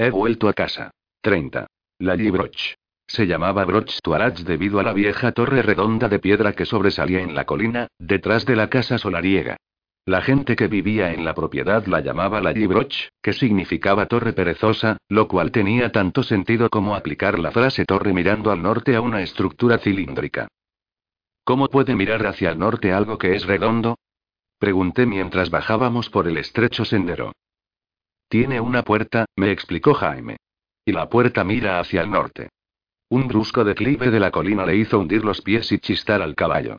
He vuelto a casa. 30. La Broch. Se llamaba Broch Tuarach debido a la vieja torre redonda de piedra que sobresalía en la colina, detrás de la casa solariega. La gente que vivía en la propiedad la llamaba la Broch, que significaba torre perezosa, lo cual tenía tanto sentido como aplicar la frase torre mirando al norte a una estructura cilíndrica. ¿Cómo puede mirar hacia el norte algo que es redondo? Pregunté mientras bajábamos por el estrecho sendero. Tiene una puerta, me explicó Jaime. Y la puerta mira hacia el norte. Un brusco declive de la colina le hizo hundir los pies y chistar al caballo.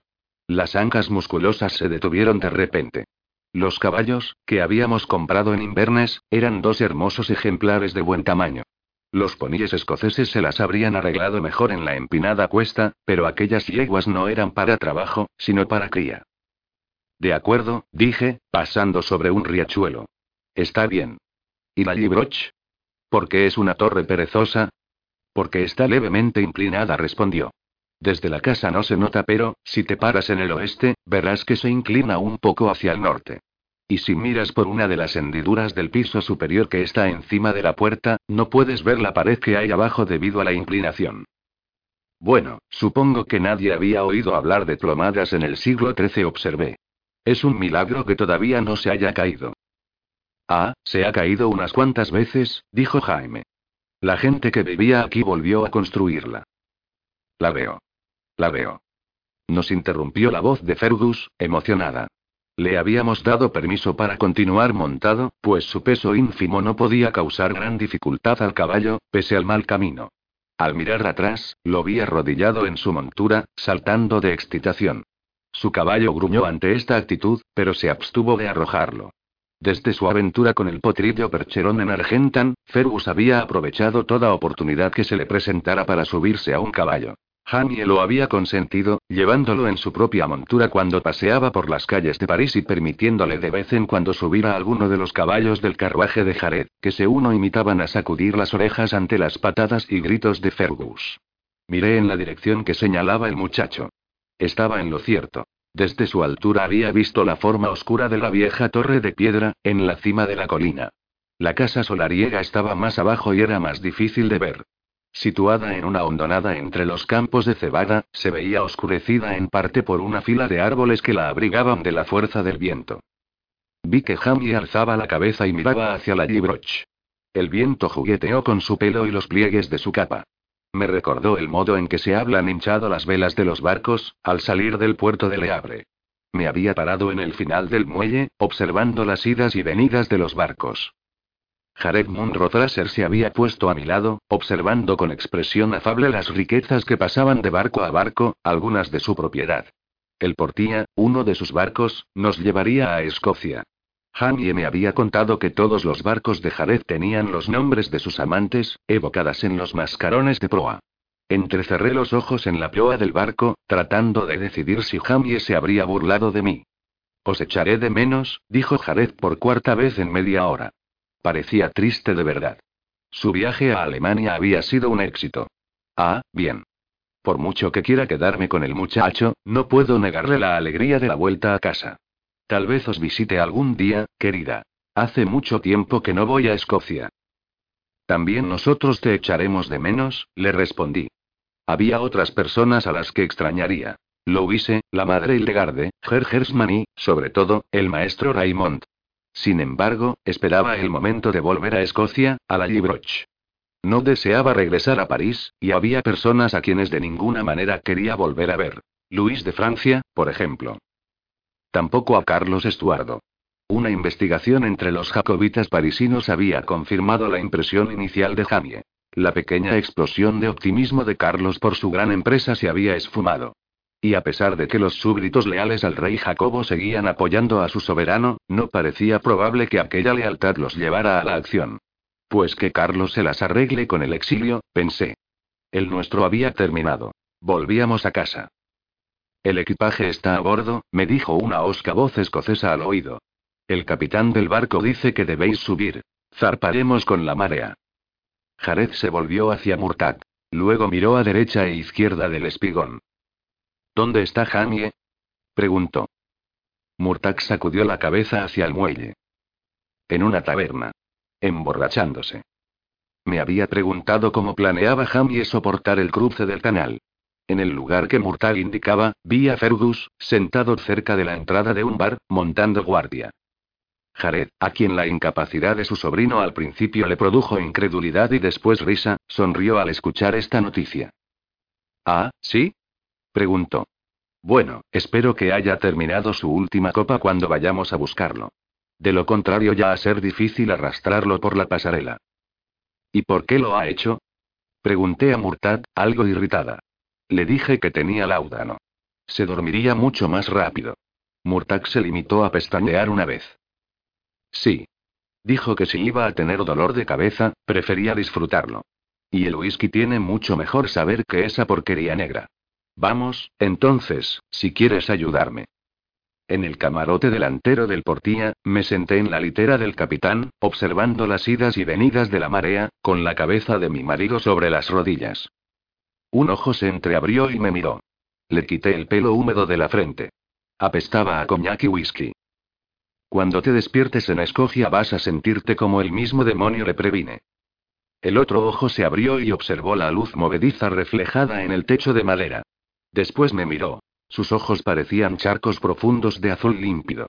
Las ancas musculosas se detuvieron de repente. Los caballos, que habíamos comprado en Inverness, eran dos hermosos ejemplares de buen tamaño. Los poníes escoceses se las habrían arreglado mejor en la empinada cuesta, pero aquellas yeguas no eran para trabajo, sino para cría. De acuerdo, dije, pasando sobre un riachuelo. Está bien. ¿Y la Libroch? ¿Por qué es una torre perezosa? Porque está levemente inclinada, respondió. Desde la casa no se nota, pero, si te paras en el oeste, verás que se inclina un poco hacia el norte. Y si miras por una de las hendiduras del piso superior que está encima de la puerta, no puedes ver la pared que hay abajo debido a la inclinación. Bueno, supongo que nadie había oído hablar de plomadas en el siglo XIII, observé. Es un milagro que todavía no se haya caído. Ah, se ha caído unas cuantas veces, dijo Jaime. La gente que vivía aquí volvió a construirla. La veo. La veo. Nos interrumpió la voz de Fergus, emocionada. Le habíamos dado permiso para continuar montado, pues su peso ínfimo no podía causar gran dificultad al caballo, pese al mal camino. Al mirar atrás, lo vi arrodillado en su montura, saltando de excitación. Su caballo gruñó ante esta actitud, pero se abstuvo de arrojarlo. Desde su aventura con el potrillo percherón en Argentan, Fergus había aprovechado toda oportunidad que se le presentara para subirse a un caballo. Jamie lo había consentido, llevándolo en su propia montura cuando paseaba por las calles de París y permitiéndole de vez en cuando subir a alguno de los caballos del carruaje de Jared, que se uno imitaban a sacudir las orejas ante las patadas y gritos de Fergus. Miré en la dirección que señalaba el muchacho. Estaba en lo cierto. Desde su altura había visto la forma oscura de la vieja torre de piedra, en la cima de la colina. La casa solariega estaba más abajo y era más difícil de ver. Situada en una hondonada entre los campos de cebada, se veía oscurecida en parte por una fila de árboles que la abrigaban de la fuerza del viento. Vi que Jamie alzaba la cabeza y miraba hacia la Gibroch. El viento jugueteó con su pelo y los pliegues de su capa. Me recordó el modo en que se hablan hinchado las velas de los barcos, al salir del puerto de Le. Me había parado en el final del muelle, observando las idas y venidas de los barcos. Jared Munro se había puesto a mi lado, observando con expresión afable las riquezas que pasaban de barco a barco, algunas de su propiedad. El Portía, uno de sus barcos, nos llevaría a Escocia. Jamie me había contado que todos los barcos de Jared tenían los nombres de sus amantes, evocadas en los mascarones de proa. Entrecerré los ojos en la proa del barco, tratando de decidir si Jamie se habría burlado de mí. Os echaré de menos, dijo Jared por cuarta vez en media hora. Parecía triste de verdad. Su viaje a Alemania había sido un éxito. Ah, bien. Por mucho que quiera quedarme con el muchacho, no puedo negarle la alegría de la vuelta a casa. Tal vez os visite algún día, querida. Hace mucho tiempo que no voy a Escocia. También nosotros te echaremos de menos, le respondí. Había otras personas a las que extrañaría. Louise, la madre Hildegarde, Gergersman y, sobre todo, el maestro Raymond. Sin embargo, esperaba el momento de volver a Escocia, a la Libroch. No deseaba regresar a París, y había personas a quienes de ninguna manera quería volver a ver. Luis de Francia, por ejemplo. Tampoco a Carlos Estuardo. Una investigación entre los jacobitas parisinos había confirmado la impresión inicial de Jamie. La pequeña explosión de optimismo de Carlos por su gran empresa se había esfumado. Y a pesar de que los súbditos leales al rey Jacobo seguían apoyando a su soberano, no parecía probable que aquella lealtad los llevara a la acción. Pues que Carlos se las arregle con el exilio, pensé. El nuestro había terminado. Volvíamos a casa. El equipaje está a bordo, me dijo una osca voz escocesa al oído. El capitán del barco dice que debéis subir. Zarparemos con la marea. Jared se volvió hacia Murtag. Luego miró a derecha e izquierda del espigón. ¿Dónde está Jamie? preguntó. Murtag sacudió la cabeza hacia el muelle. En una taberna. Emborrachándose. Me había preguntado cómo planeaba Jamie soportar el cruce del canal. En el lugar que Murtag indicaba, vi a Fergus, sentado cerca de la entrada de un bar, montando guardia. Jared, a quien la incapacidad de su sobrino al principio le produjo incredulidad y después risa, sonrió al escuchar esta noticia. Ah, ¿sí? preguntó. Bueno, espero que haya terminado su última copa cuando vayamos a buscarlo. De lo contrario ya a ser difícil arrastrarlo por la pasarela. ¿Y por qué lo ha hecho? Pregunté a Murtad, algo irritada. Le dije que tenía laudano. Se dormiría mucho más rápido. Murtag se limitó a pestañear una vez. Sí. Dijo que si iba a tener dolor de cabeza, prefería disfrutarlo. Y el whisky tiene mucho mejor saber que esa porquería negra. Vamos, entonces, si quieres ayudarme. En el camarote delantero del portía, me senté en la litera del capitán, observando las idas y venidas de la marea, con la cabeza de mi marido sobre las rodillas. Un ojo se entreabrió y me miró. Le quité el pelo húmedo de la frente. Apestaba a coñac y whisky. Cuando te despiertes en Escogia vas a sentirte como el mismo demonio le previne. El otro ojo se abrió y observó la luz movediza reflejada en el techo de madera. Después me miró. Sus ojos parecían charcos profundos de azul límpido.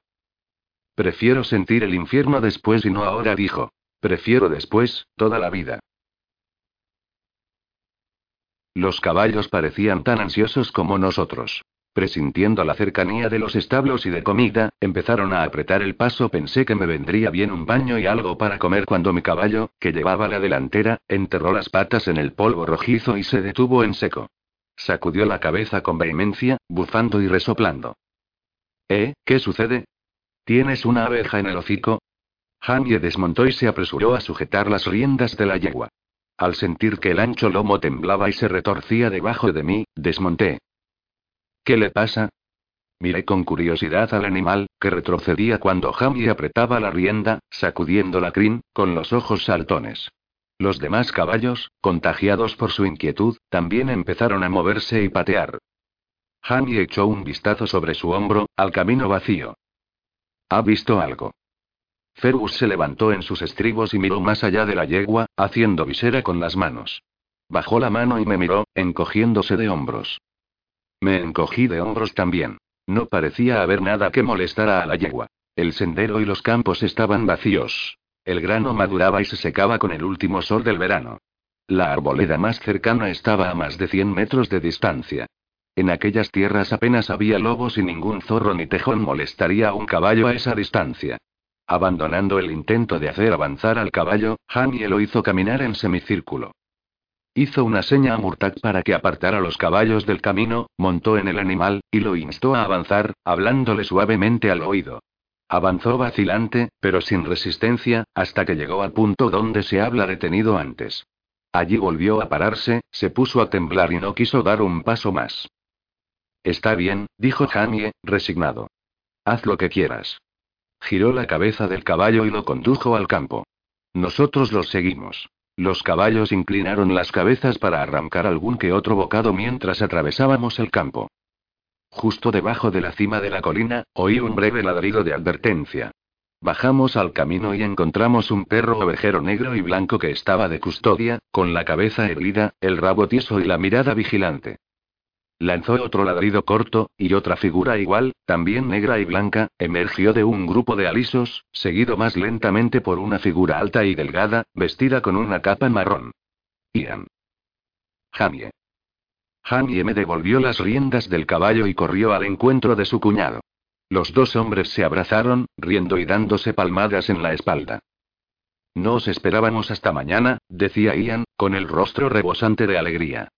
Prefiero sentir el infierno después y no ahora, dijo. Prefiero después, toda la vida. Los caballos parecían tan ansiosos como nosotros. Presintiendo la cercanía de los establos y de comida, empezaron a apretar el paso. Pensé que me vendría bien un baño y algo para comer cuando mi caballo, que llevaba la delantera, enterró las patas en el polvo rojizo y se detuvo en seco. Sacudió la cabeza con vehemencia, bufando y resoplando. ¿Eh? ¿Qué sucede? ¿Tienes una abeja en el hocico? Jamie desmontó y se apresuró a sujetar las riendas de la yegua. Al sentir que el ancho lomo temblaba y se retorcía debajo de mí, desmonté. ¿Qué le pasa? Miré con curiosidad al animal, que retrocedía cuando Jamie apretaba la rienda, sacudiendo la crin, con los ojos saltones. Los demás caballos, contagiados por su inquietud, también empezaron a moverse y patear. Jamie echó un vistazo sobre su hombro, al camino vacío. ¿Ha visto algo? Fergus se levantó en sus estribos y miró más allá de la yegua, haciendo visera con las manos. Bajó la mano y me miró, encogiéndose de hombros. Me encogí de hombros también. No parecía haber nada que molestara a la yegua. El sendero y los campos estaban vacíos. El grano maduraba y se secaba con el último sol del verano. La arboleda más cercana estaba a más de 100 metros de distancia. En aquellas tierras apenas había lobos y ningún zorro ni tejón molestaría a un caballo a esa distancia. Abandonando el intento de hacer avanzar al caballo, Jamie lo hizo caminar en semicírculo. Hizo una seña a Murtag para que apartara los caballos del camino, montó en el animal, y lo instó a avanzar, hablándole suavemente al oído. Avanzó vacilante, pero sin resistencia, hasta que llegó al punto donde se habla detenido antes. Allí volvió a pararse, se puso a temblar y no quiso dar un paso más. Está bien, dijo Jamie, resignado. Haz lo que quieras. Giró la cabeza del caballo y lo condujo al campo. Nosotros los seguimos. Los caballos inclinaron las cabezas para arrancar algún que otro bocado mientras atravesábamos el campo. Justo debajo de la cima de la colina, oí un breve ladrido de advertencia. Bajamos al camino y encontramos un perro ovejero negro y blanco que estaba de custodia, con la cabeza erguida, el rabo tieso y la mirada vigilante. Lanzó otro ladrido corto, y otra figura igual, también negra y blanca, emergió de un grupo de alisos, seguido más lentamente por una figura alta y delgada, vestida con una capa marrón. Ian. Jamie. Jamie me devolvió las riendas del caballo y corrió al encuentro de su cuñado. Los dos hombres se abrazaron, riendo y dándose palmadas en la espalda. No os esperábamos hasta mañana, decía Ian, con el rostro rebosante de alegría.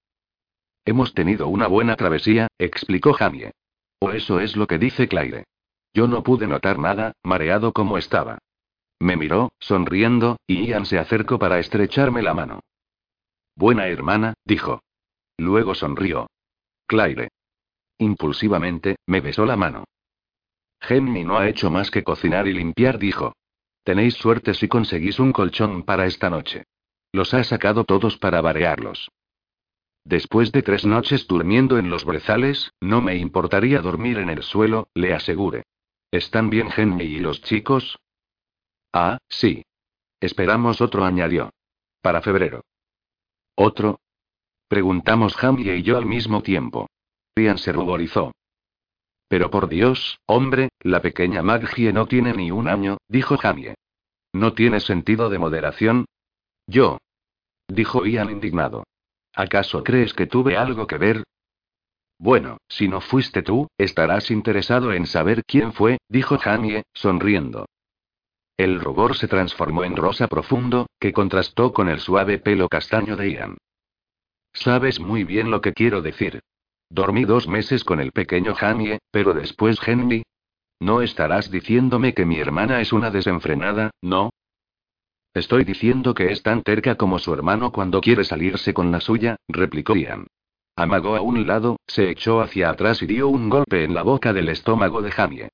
Hemos tenido una buena travesía, explicó Jamie. O eso es lo que dice Claire. Yo no pude notar nada, mareado como estaba. Me miró, sonriendo, y Ian se acercó para estrecharme la mano. Buena hermana, dijo. Luego sonrió. Claire. Impulsivamente, me besó la mano. Henry no ha hecho más que cocinar y limpiar, dijo. Tenéis suerte si conseguís un colchón para esta noche. Los ha sacado todos para variarlos. Después de tres noches durmiendo en los brezales, no me importaría dormir en el suelo, le aseguré. ¿Están bien Henry y los chicos? Ah, sí. Esperamos otro, añadió. Para febrero. ¿Otro? Preguntamos Jamie y yo al mismo tiempo. Ian se ruborizó. Pero por Dios, hombre, la pequeña Maggie no tiene ni un año, dijo Jamie. ¿No tiene sentido de moderación? Yo. Dijo Ian indignado. ¿Acaso crees que tuve algo que ver? Bueno, si no fuiste tú, estarás interesado en saber quién fue, dijo Jamie, sonriendo. El rubor se transformó en rosa profundo, que contrastó con el suave pelo castaño de Ian. Sabes muy bien lo que quiero decir. Dormí dos meses con el pequeño Jamie, pero después Henry. ¿No estarás diciéndome que mi hermana es una desenfrenada, no? Estoy diciendo que es tan terca como su hermano cuando quiere salirse con la suya, replicó Ian. Amagó a un lado, se echó hacia atrás y dio un golpe en la boca del estómago de Jamie.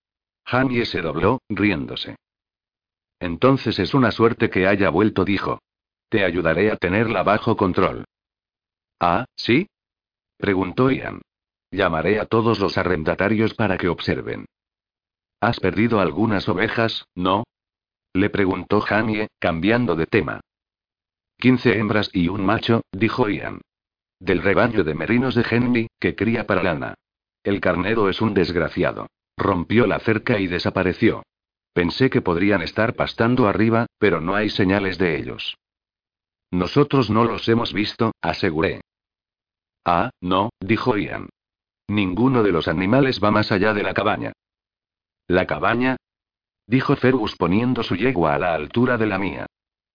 Jamie se dobló, riéndose. Entonces es una suerte que haya vuelto, dijo. Te ayudaré a tenerla bajo control. Ah, ¿sí? preguntó Ian. Llamaré a todos los arrendatarios para que observen. ¿Has perdido algunas ovejas, no? Le preguntó Jamie, cambiando de tema. Quince hembras y un macho, dijo Ian. Del rebaño de merinos de Henry, que cría para lana. El carnero es un desgraciado. Rompió la cerca y desapareció. Pensé que podrían estar pastando arriba, pero no hay señales de ellos. Nosotros no los hemos visto, aseguré. Ah, no, dijo Ian. Ninguno de los animales va más allá de la cabaña. ¿La cabaña? Dijo Fergus poniendo su yegua a la altura de la mía.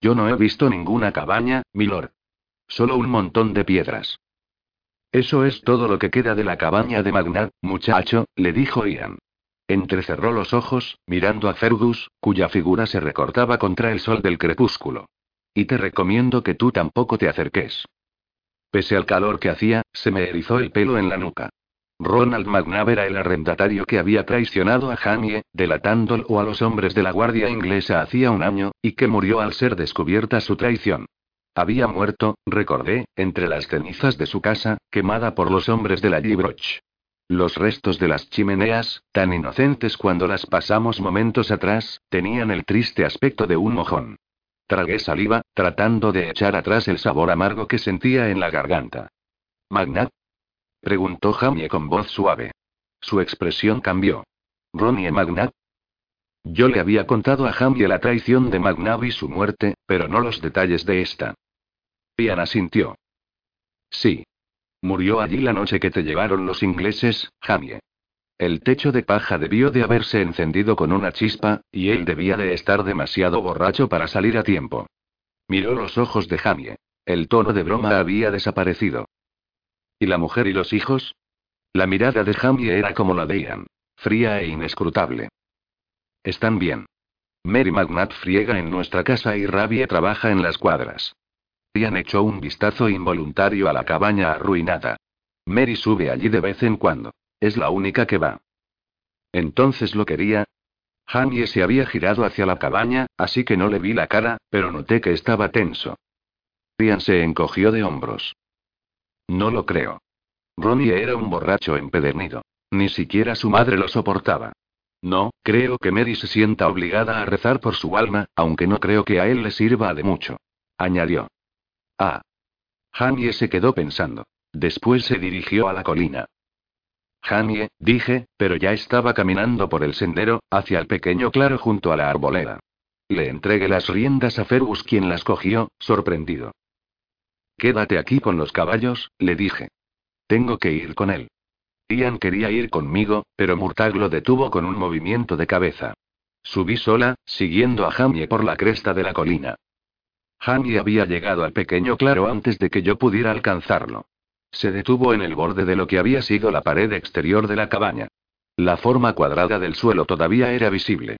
Yo no he visto ninguna cabaña, milord. Solo un montón de piedras. Eso es todo lo que queda de la cabaña de Magnat, muchacho, le dijo Ian. Entrecerró los ojos, mirando a Fergus, cuya figura se recortaba contra el sol del crepúsculo. Y te recomiendo que tú tampoco te acerques. Pese al calor que hacía, se me erizó el pelo en la nuca. Ronald McNabb era el arrendatario que había traicionado a Jamie, delatándolo a los hombres de la Guardia Inglesa hacía un año, y que murió al ser descubierta su traición. Había muerto, recordé, entre las cenizas de su casa, quemada por los hombres de la Gibroch. Los restos de las chimeneas, tan inocentes cuando las pasamos momentos atrás, tenían el triste aspecto de un mojón. Tragué saliva, tratando de echar atrás el sabor amargo que sentía en la garganta. Magnat. Preguntó Jamie con voz suave. Su expresión cambió. ¿Ronnie Magnat? Yo le había contado a Jamie la traición de Magnat y su muerte, pero no los detalles de esta. Ian asintió. Sí. Murió allí la noche que te llevaron los ingleses, Jamie. El techo de paja debió de haberse encendido con una chispa, y él debía de estar demasiado borracho para salir a tiempo. Miró los ojos de Jamie. El tono de broma había desaparecido. ¿Y la mujer y los hijos? La mirada de Jamie era como la de Ian, fría e inescrutable. Están bien. Mary Magnat friega en nuestra casa y Rabie trabaja en las cuadras. Ian echó un vistazo involuntario a la cabaña arruinada. Mary sube allí de vez en cuando. Es la única que va. Entonces lo quería. Jamie se había girado hacia la cabaña, así que no le vi la cara, pero noté que estaba tenso. Ian se encogió de hombros. No lo creo. Ronnie era un borracho empedernido. Ni siquiera su madre lo soportaba. No, creo que Mary se sienta obligada a rezar por su alma, aunque no creo que a él le sirva de mucho. Añadió. Ah. Jamie se quedó pensando. Después se dirigió a la colina. Jamie, dije, pero ya estaba caminando por el sendero, hacia el pequeño claro junto a la arboleda. Le entregué las riendas a Fergus quien las cogió, sorprendido. Quédate aquí con los caballos, le dije. Tengo que ir con él. Ian quería ir conmigo, pero Murtag lo detuvo con un movimiento de cabeza. Subí sola, siguiendo a Jamie por la cresta de la colina. Jamie había llegado al pequeño claro antes de que yo pudiera alcanzarlo. Se detuvo en el borde de lo que había sido la pared exterior de la cabaña. La forma cuadrada del suelo todavía era visible.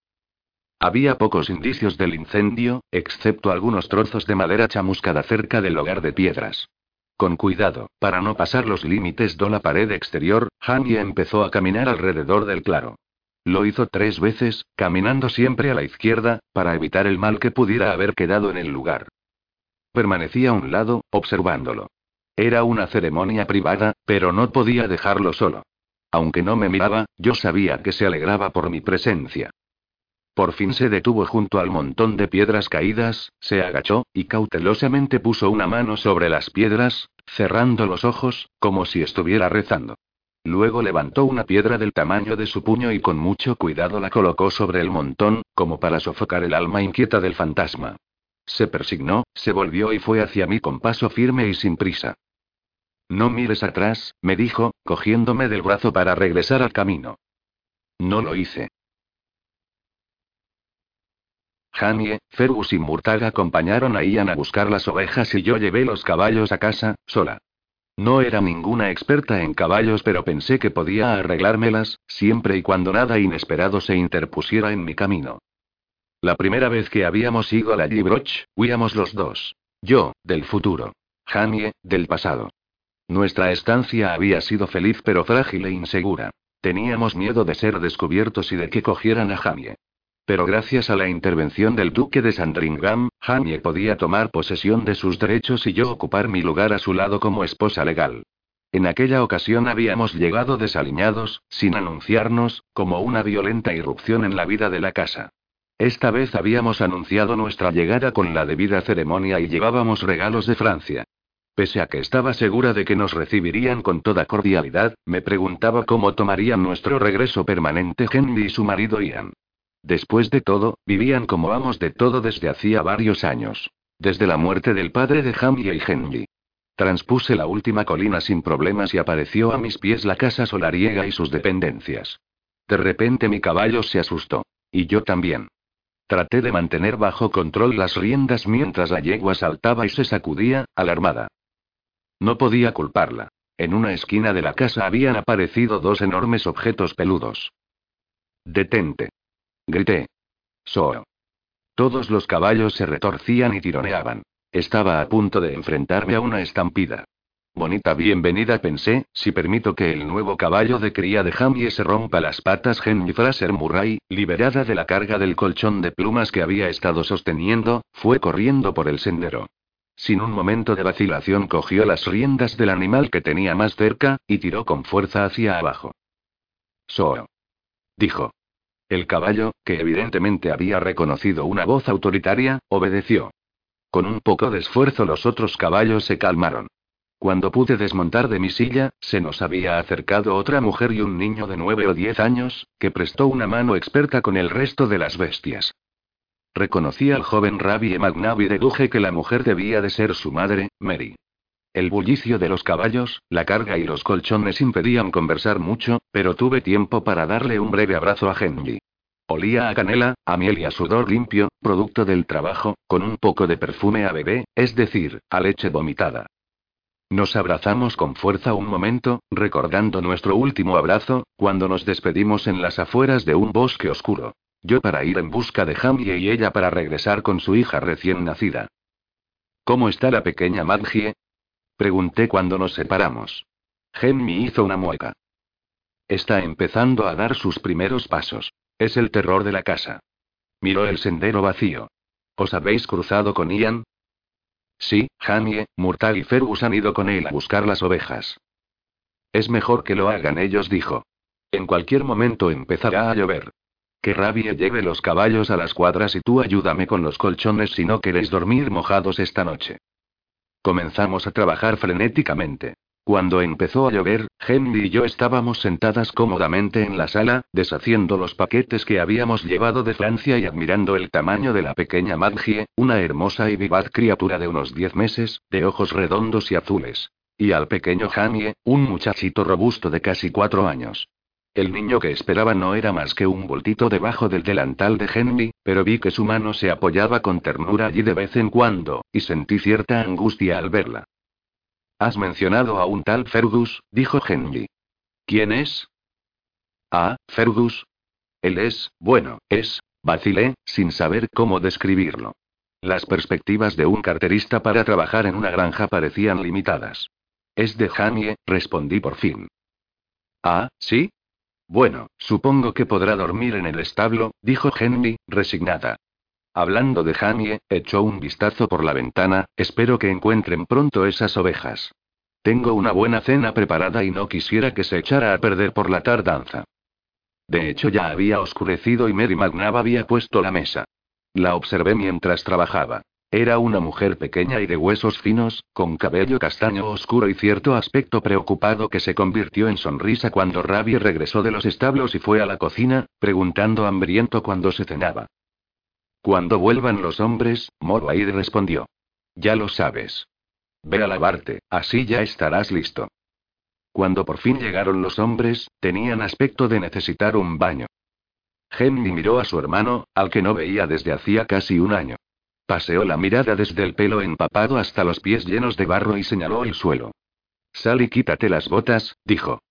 Había pocos indicios del incendio, excepto algunos trozos de madera chamuscada cerca del hogar de piedras. Con cuidado, para no pasar los límites de la pared exterior, Hanye empezó a caminar alrededor del claro. Lo hizo tres veces, caminando siempre a la izquierda, para evitar el mal que pudiera haber quedado en el lugar. Permanecía a un lado, observándolo. Era una ceremonia privada, pero no podía dejarlo solo. Aunque no me miraba, yo sabía que se alegraba por mi presencia. Por fin se detuvo junto al montón de piedras caídas, se agachó, y cautelosamente puso una mano sobre las piedras, cerrando los ojos, como si estuviera rezando. Luego levantó una piedra del tamaño de su puño y con mucho cuidado la colocó sobre el montón, como para sofocar el alma inquieta del fantasma. Se persignó, se volvió y fue hacia mí con paso firme y sin prisa. No mires atrás, me dijo, cogiéndome del brazo para regresar al camino. No lo hice. Janie, Fergus y Murtaga acompañaron a Ian a buscar las ovejas y yo llevé los caballos a casa, sola. No era ninguna experta en caballos, pero pensé que podía arreglármelas, siempre y cuando nada inesperado se interpusiera en mi camino. La primera vez que habíamos ido a la Gibroch, huíamos los dos. Yo, del futuro. Janie, del pasado. Nuestra estancia había sido feliz pero frágil e insegura. Teníamos miedo de ser descubiertos y de que cogieran a Jamie. Pero gracias a la intervención del duque de Sandringham, Jamie podía tomar posesión de sus derechos y yo ocupar mi lugar a su lado como esposa legal. En aquella ocasión habíamos llegado desaliñados, sin anunciarnos, como una violenta irrupción en la vida de la casa. Esta vez habíamos anunciado nuestra llegada con la debida ceremonia y llevábamos regalos de Francia. Pese a que estaba segura de que nos recibirían con toda cordialidad, me preguntaba cómo tomarían nuestro regreso permanente Henry y su marido Ian. Después de todo, vivían como amos de todo desde hacía varios años. Desde la muerte del padre de Jamie y Henry. Transpuse la última colina sin problemas y apareció a mis pies la casa solariega y sus dependencias. De repente mi caballo se asustó. Y yo también. Traté de mantener bajo control las riendas mientras la yegua saltaba y se sacudía, alarmada. No podía culparla. En una esquina de la casa habían aparecido dos enormes objetos peludos. Detente. Grité. So. Todos los caballos se retorcían y tironeaban. Estaba a punto de enfrentarme a una estampida. Bonita bienvenida pensé, si permito que el nuevo caballo de cría de Jamie se rompa las patas Henry Fraser Murray, liberada de la carga del colchón de plumas que había estado sosteniendo, fue corriendo por el sendero. Sin un momento de vacilación cogió las riendas del animal que tenía más cerca, y tiró con fuerza hacia abajo. So. Dijo. El caballo, que evidentemente había reconocido una voz autoritaria, obedeció. Con un poco de esfuerzo los otros caballos se calmaron. Cuando pude desmontar de mi silla, se nos había acercado otra mujer y un niño de nueve o diez años, que prestó una mano experta con el resto de las bestias. Reconocí al joven Rabbi Magnav y deduje que la mujer debía de ser su madre, Mary. El bullicio de los caballos, la carga y los colchones impedían conversar mucho, pero tuve tiempo para darle un breve abrazo a Henry. Olía a canela, a miel y a sudor limpio, producto del trabajo, con un poco de perfume a bebé, es decir, a leche vomitada. Nos abrazamos con fuerza un momento, recordando nuestro último abrazo, cuando nos despedimos en las afueras de un bosque oscuro. Yo para ir en busca de Jamie y ella para regresar con su hija recién nacida. ¿Cómo está la pequeña Maggie? Pregunté cuando nos separamos. Henry hizo una mueca. Está empezando a dar sus primeros pasos. Es el terror de la casa. Miró el sendero vacío. ¿Os habéis cruzado con Ian? Sí, Jamie, Murtag y Fergus han ido con él a buscar las ovejas. Es mejor que lo hagan ellos, dijo. En cualquier momento empezará a llover. Que Rabie lleve los caballos a las cuadras y tú ayúdame con los colchones si no queréis dormir mojados esta noche. Comenzamos a trabajar frenéticamente. Cuando empezó a llover, Henry y yo estábamos sentadas cómodamente en la sala, deshaciendo los paquetes que habíamos llevado de Francia y admirando el tamaño de la pequeña Maggie, una hermosa y vivaz criatura de unos diez meses, de ojos redondos y azules. Y al pequeño Jamie, un muchachito robusto de casi cuatro años. El niño que esperaba no era más que un voltito debajo del delantal de Henry, pero vi que su mano se apoyaba con ternura allí de vez en cuando, y sentí cierta angustia al verla. Has mencionado a un tal Fergus, dijo Henry. ¿Quién es? Ah, Fergus. Él es, bueno, es, Vacilé, sin saber cómo describirlo. Las perspectivas de un carterista para trabajar en una granja parecían limitadas. Es de Jamie, respondí por fin. Ah, ¿sí? Bueno, supongo que podrá dormir en el establo, dijo Henry, resignada. Hablando de Jamie, echó un vistazo por la ventana, espero que encuentren pronto esas ovejas. Tengo una buena cena preparada y no quisiera que se echara a perder por la tardanza. De hecho ya había oscurecido y Mary McNabb había puesto la mesa. La observé mientras trabajaba. Era una mujer pequeña y de huesos finos, con cabello castaño oscuro y cierto aspecto preocupado que se convirtió en sonrisa cuando Ravi regresó de los establos y fue a la cocina, preguntando hambriento cuando se cenaba. Cuando vuelvan los hombres, Morwaid respondió. Ya lo sabes. Ve a lavarte, así ya estarás listo. Cuando por fin llegaron los hombres, tenían aspecto de necesitar un baño. Henry miró a su hermano, al que no veía desde hacía casi un año. Paseó la mirada desde el pelo empapado hasta los pies llenos de barro y señaló el suelo. Sal y quítate las botas, dijo.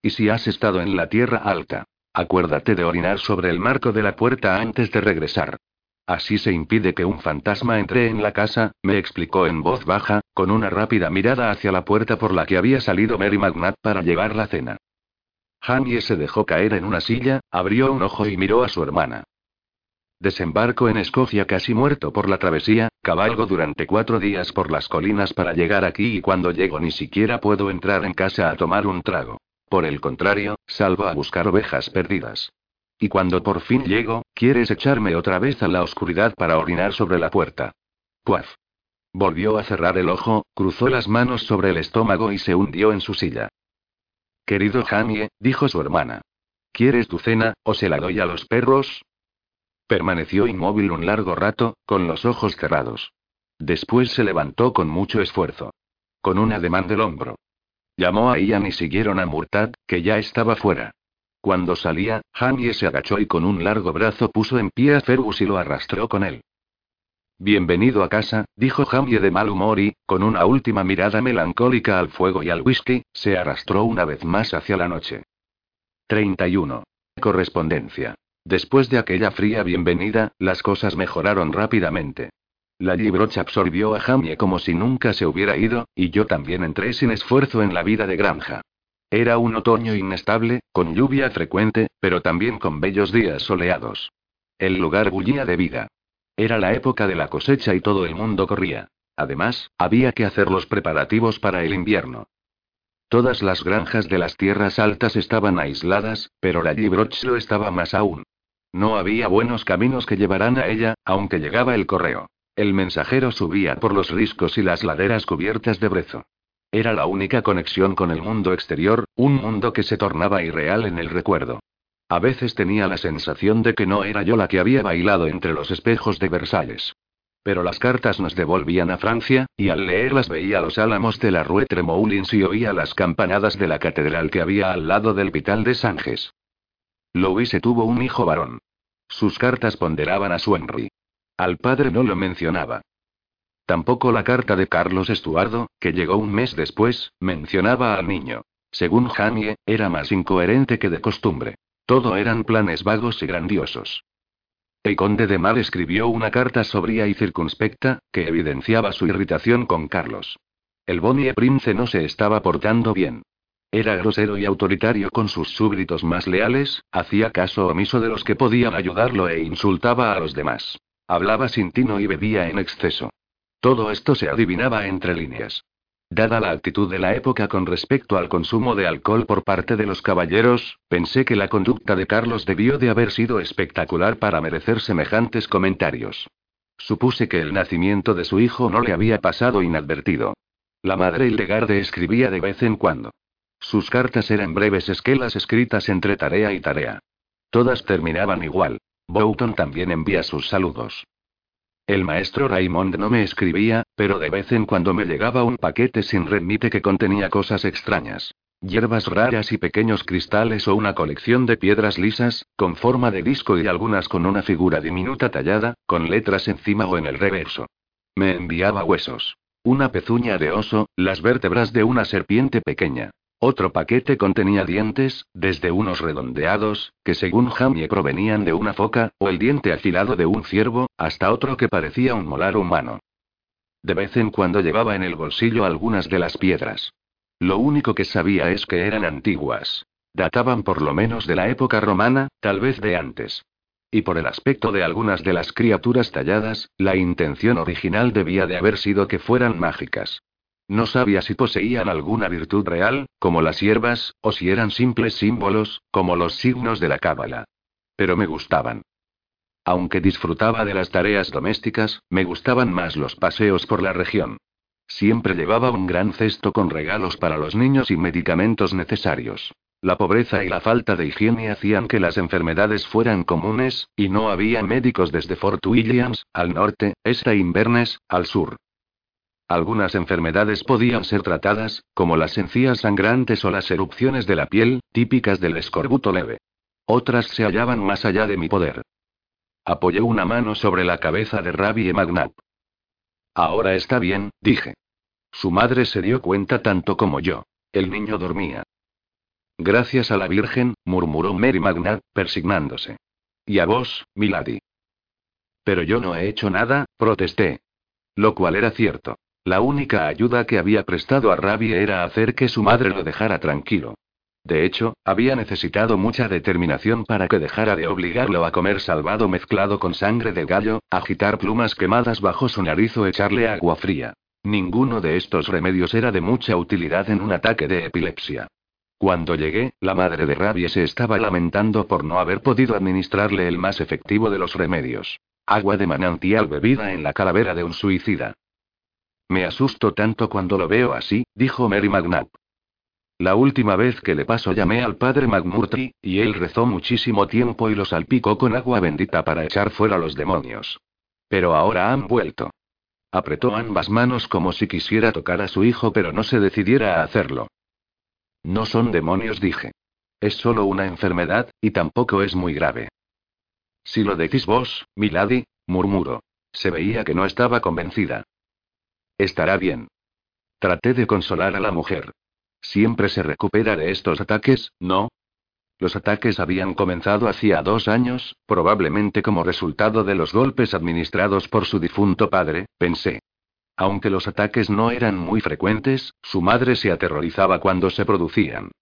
Y si has estado en la tierra alta, acuérdate de orinar sobre el marco de la puerta antes de regresar. Así se impide que un fantasma entre en la casa, me explicó en voz baja, con una rápida mirada hacia la puerta por la que había salido Mary McNabb para llevar la cena. Jamie se dejó caer en una silla, abrió un ojo y miró a su hermana. Desembarco en Escocia casi muerto por la travesía, cabalgo durante cuatro días por las colinas para llegar aquí y cuando llego ni siquiera puedo entrar en casa a tomar un trago. Por el contrario, salvo a buscar ovejas perdidas. Y cuando por fin llego, quieres echarme otra vez a la oscuridad para orinar sobre la puerta. Puaf. Volvió a cerrar el ojo, cruzó las manos sobre el estómago y se hundió en su silla. Querido Jamie, dijo su hermana. ¿Quieres tu cena, o se la doy a los perros? Permaneció inmóvil un largo rato, con los ojos cerrados. Después se levantó con mucho esfuerzo. Con un ademán del hombro. Llamó a Ian y siguieron a Murtad, que ya estaba fuera. Cuando salía, Jamie se agachó y con un largo brazo puso en pie a Fergus y lo arrastró con él. Bienvenido a casa, dijo Jamie de mal humor y, con una última mirada melancólica al fuego y al whisky, se arrastró una vez más hacia la noche. 31. Correspondencia. Después de aquella fría bienvenida, las cosas mejoraron rápidamente. La Librocha absorbió a Jamie como si nunca se hubiera ido, y yo también entré sin esfuerzo en la vida de granja. Era un otoño inestable, con lluvia frecuente, pero también con bellos días soleados. El lugar bullía de vida. Era la época de la cosecha y todo el mundo corría. Además, había que hacer los preparativos para el invierno. Todas las granjas de las tierras altas estaban aisladas, pero la Gibroch lo estaba más aún. No había buenos caminos que llevaran a ella, aunque llegaba el correo. El mensajero subía por los riscos y las laderas cubiertas de brezo. Era la única conexión con el mundo exterior, un mundo que se tornaba irreal en el recuerdo. A veces tenía la sensación de que no era yo la que había bailado entre los espejos de Versalles. Pero las cartas nos devolvían a Francia, y al leerlas veía los álamos de la Rue Tremoulins y oía las campanadas de la catedral que había al lado del Vital de Sanges. Louise tuvo un hijo varón. Sus cartas ponderaban a su Henry. Al padre no lo mencionaba. Tampoco la carta de Carlos Estuardo, que llegó un mes después, mencionaba al niño. Según Jamie, era más incoherente que de costumbre. Todo eran planes vagos y grandiosos. El conde de Mar escribió una carta sobria y circunspecta, que evidenciaba su irritación con Carlos. El Bonnie Prince no se estaba portando bien. Era grosero y autoritario con sus súbditos más leales, hacía caso omiso de los que podían ayudarlo e insultaba a los demás. Hablaba sin tino y bebía en exceso. Todo esto se adivinaba entre líneas. Dada la actitud de la época con respecto al consumo de alcohol por parte de los caballeros, pensé que la conducta de Carlos debió de haber sido espectacular para merecer semejantes comentarios. Supuse que el nacimiento de su hijo no le había pasado inadvertido. La madre Hildegarde escribía de vez en cuando. Sus cartas eran breves esquelas escritas entre tarea y tarea. Todas terminaban igual. Boughton también envía sus saludos. El maestro Raymond no me escribía, pero de vez en cuando me llegaba un paquete sin remite que contenía cosas extrañas. Hierbas raras y pequeños cristales o una colección de piedras lisas, con forma de disco y algunas con una figura diminuta tallada, con letras encima o en el reverso. Me enviaba huesos. Una pezuña de oso, las vértebras de una serpiente pequeña. Otro paquete contenía dientes, desde unos redondeados, que según Jamie provenían de una foca, o el diente afilado de un ciervo, hasta otro que parecía un molar humano. De vez en cuando llevaba en el bolsillo algunas de las piedras. Lo único que sabía es que eran antiguas. Databan por lo menos de la época romana, tal vez de antes. Y por el aspecto de algunas de las criaturas talladas, la intención original debía de haber sido que fueran mágicas. No sabía si poseían alguna virtud real, como las hierbas, o si eran simples símbolos, como los signos de la cábala. Pero me gustaban. Aunque disfrutaba de las tareas domésticas, me gustaban más los paseos por la región. Siempre llevaba un gran cesto con regalos para los niños y medicamentos necesarios. La pobreza y la falta de higiene hacían que las enfermedades fueran comunes, y no había médicos desde Fort Williams, al norte, esta Inverness, al sur. Algunas enfermedades podían ser tratadas, como las encías sangrantes o las erupciones de la piel, típicas del escorbuto leve. Otras se hallaban más allá de mi poder. Apoyé una mano sobre la cabeza de Rabbi Magnat. Ahora está bien, dije. Su madre se dio cuenta tanto como yo. El niño dormía. Gracias a la Virgen, murmuró Mary Magnat, persignándose. Y a vos, Milady. Pero yo no he hecho nada, protesté. Lo cual era cierto. La única ayuda que había prestado a Rabi era hacer que su madre lo dejara tranquilo. De hecho, había necesitado mucha determinación para que dejara de obligarlo a comer salvado mezclado con sangre de gallo, agitar plumas quemadas bajo su nariz o echarle agua fría. Ninguno de estos remedios era de mucha utilidad en un ataque de epilepsia. Cuando llegué, la madre de Rabie se estaba lamentando por no haber podido administrarle el más efectivo de los remedios. Agua de manantial bebida en la calavera de un suicida. Me asusto tanto cuando lo veo así, dijo Mary McNabb. La última vez que le pasó llamé al padre McMurtry, y él rezó muchísimo tiempo y lo salpicó con agua bendita para echar fuera los demonios. Pero ahora han vuelto. Apretó ambas manos como si quisiera tocar a su hijo, pero no se decidiera a hacerlo. No son demonios, dije. Es solo una enfermedad, y tampoco es muy grave. Si lo decís vos, milady, murmuró. Se veía que no estaba convencida. Estará bien. Traté de consolar a la mujer. Siempre se recupera de estos ataques, ¿no? Los ataques habían comenzado hacía dos años, probablemente como resultado de los golpes administrados por su difunto padre, pensé. Aunque los ataques no eran muy frecuentes, su madre se aterrorizaba cuando se producían.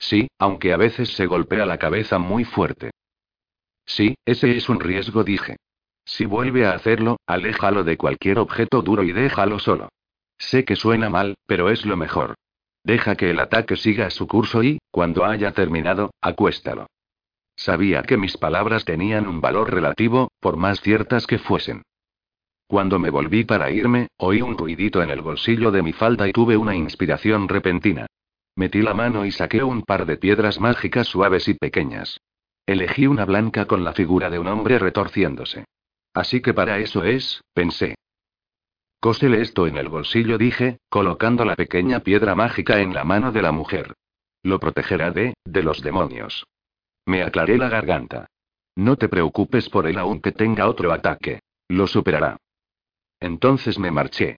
Sí, aunque a veces se golpea la cabeza muy fuerte. Sí, ese es un riesgo, dije. Si vuelve a hacerlo, aléjalo de cualquier objeto duro y déjalo solo. Sé que suena mal, pero es lo mejor. Deja que el ataque siga su curso y, cuando haya terminado, acuéstalo. Sabía que mis palabras tenían un valor relativo, por más ciertas que fuesen. Cuando me volví para irme, oí un ruidito en el bolsillo de mi falda y tuve una inspiración repentina. Metí la mano y saqué un par de piedras mágicas suaves y pequeñas. Elegí una blanca con la figura de un hombre retorciéndose. Así que para eso es, pensé. Cósele esto en el bolsillo, dije, colocando la pequeña piedra mágica en la mano de la mujer. Lo protegerá de, de los demonios. Me aclaré la garganta. No te preocupes por él aunque tenga otro ataque. Lo superará. Entonces me marché.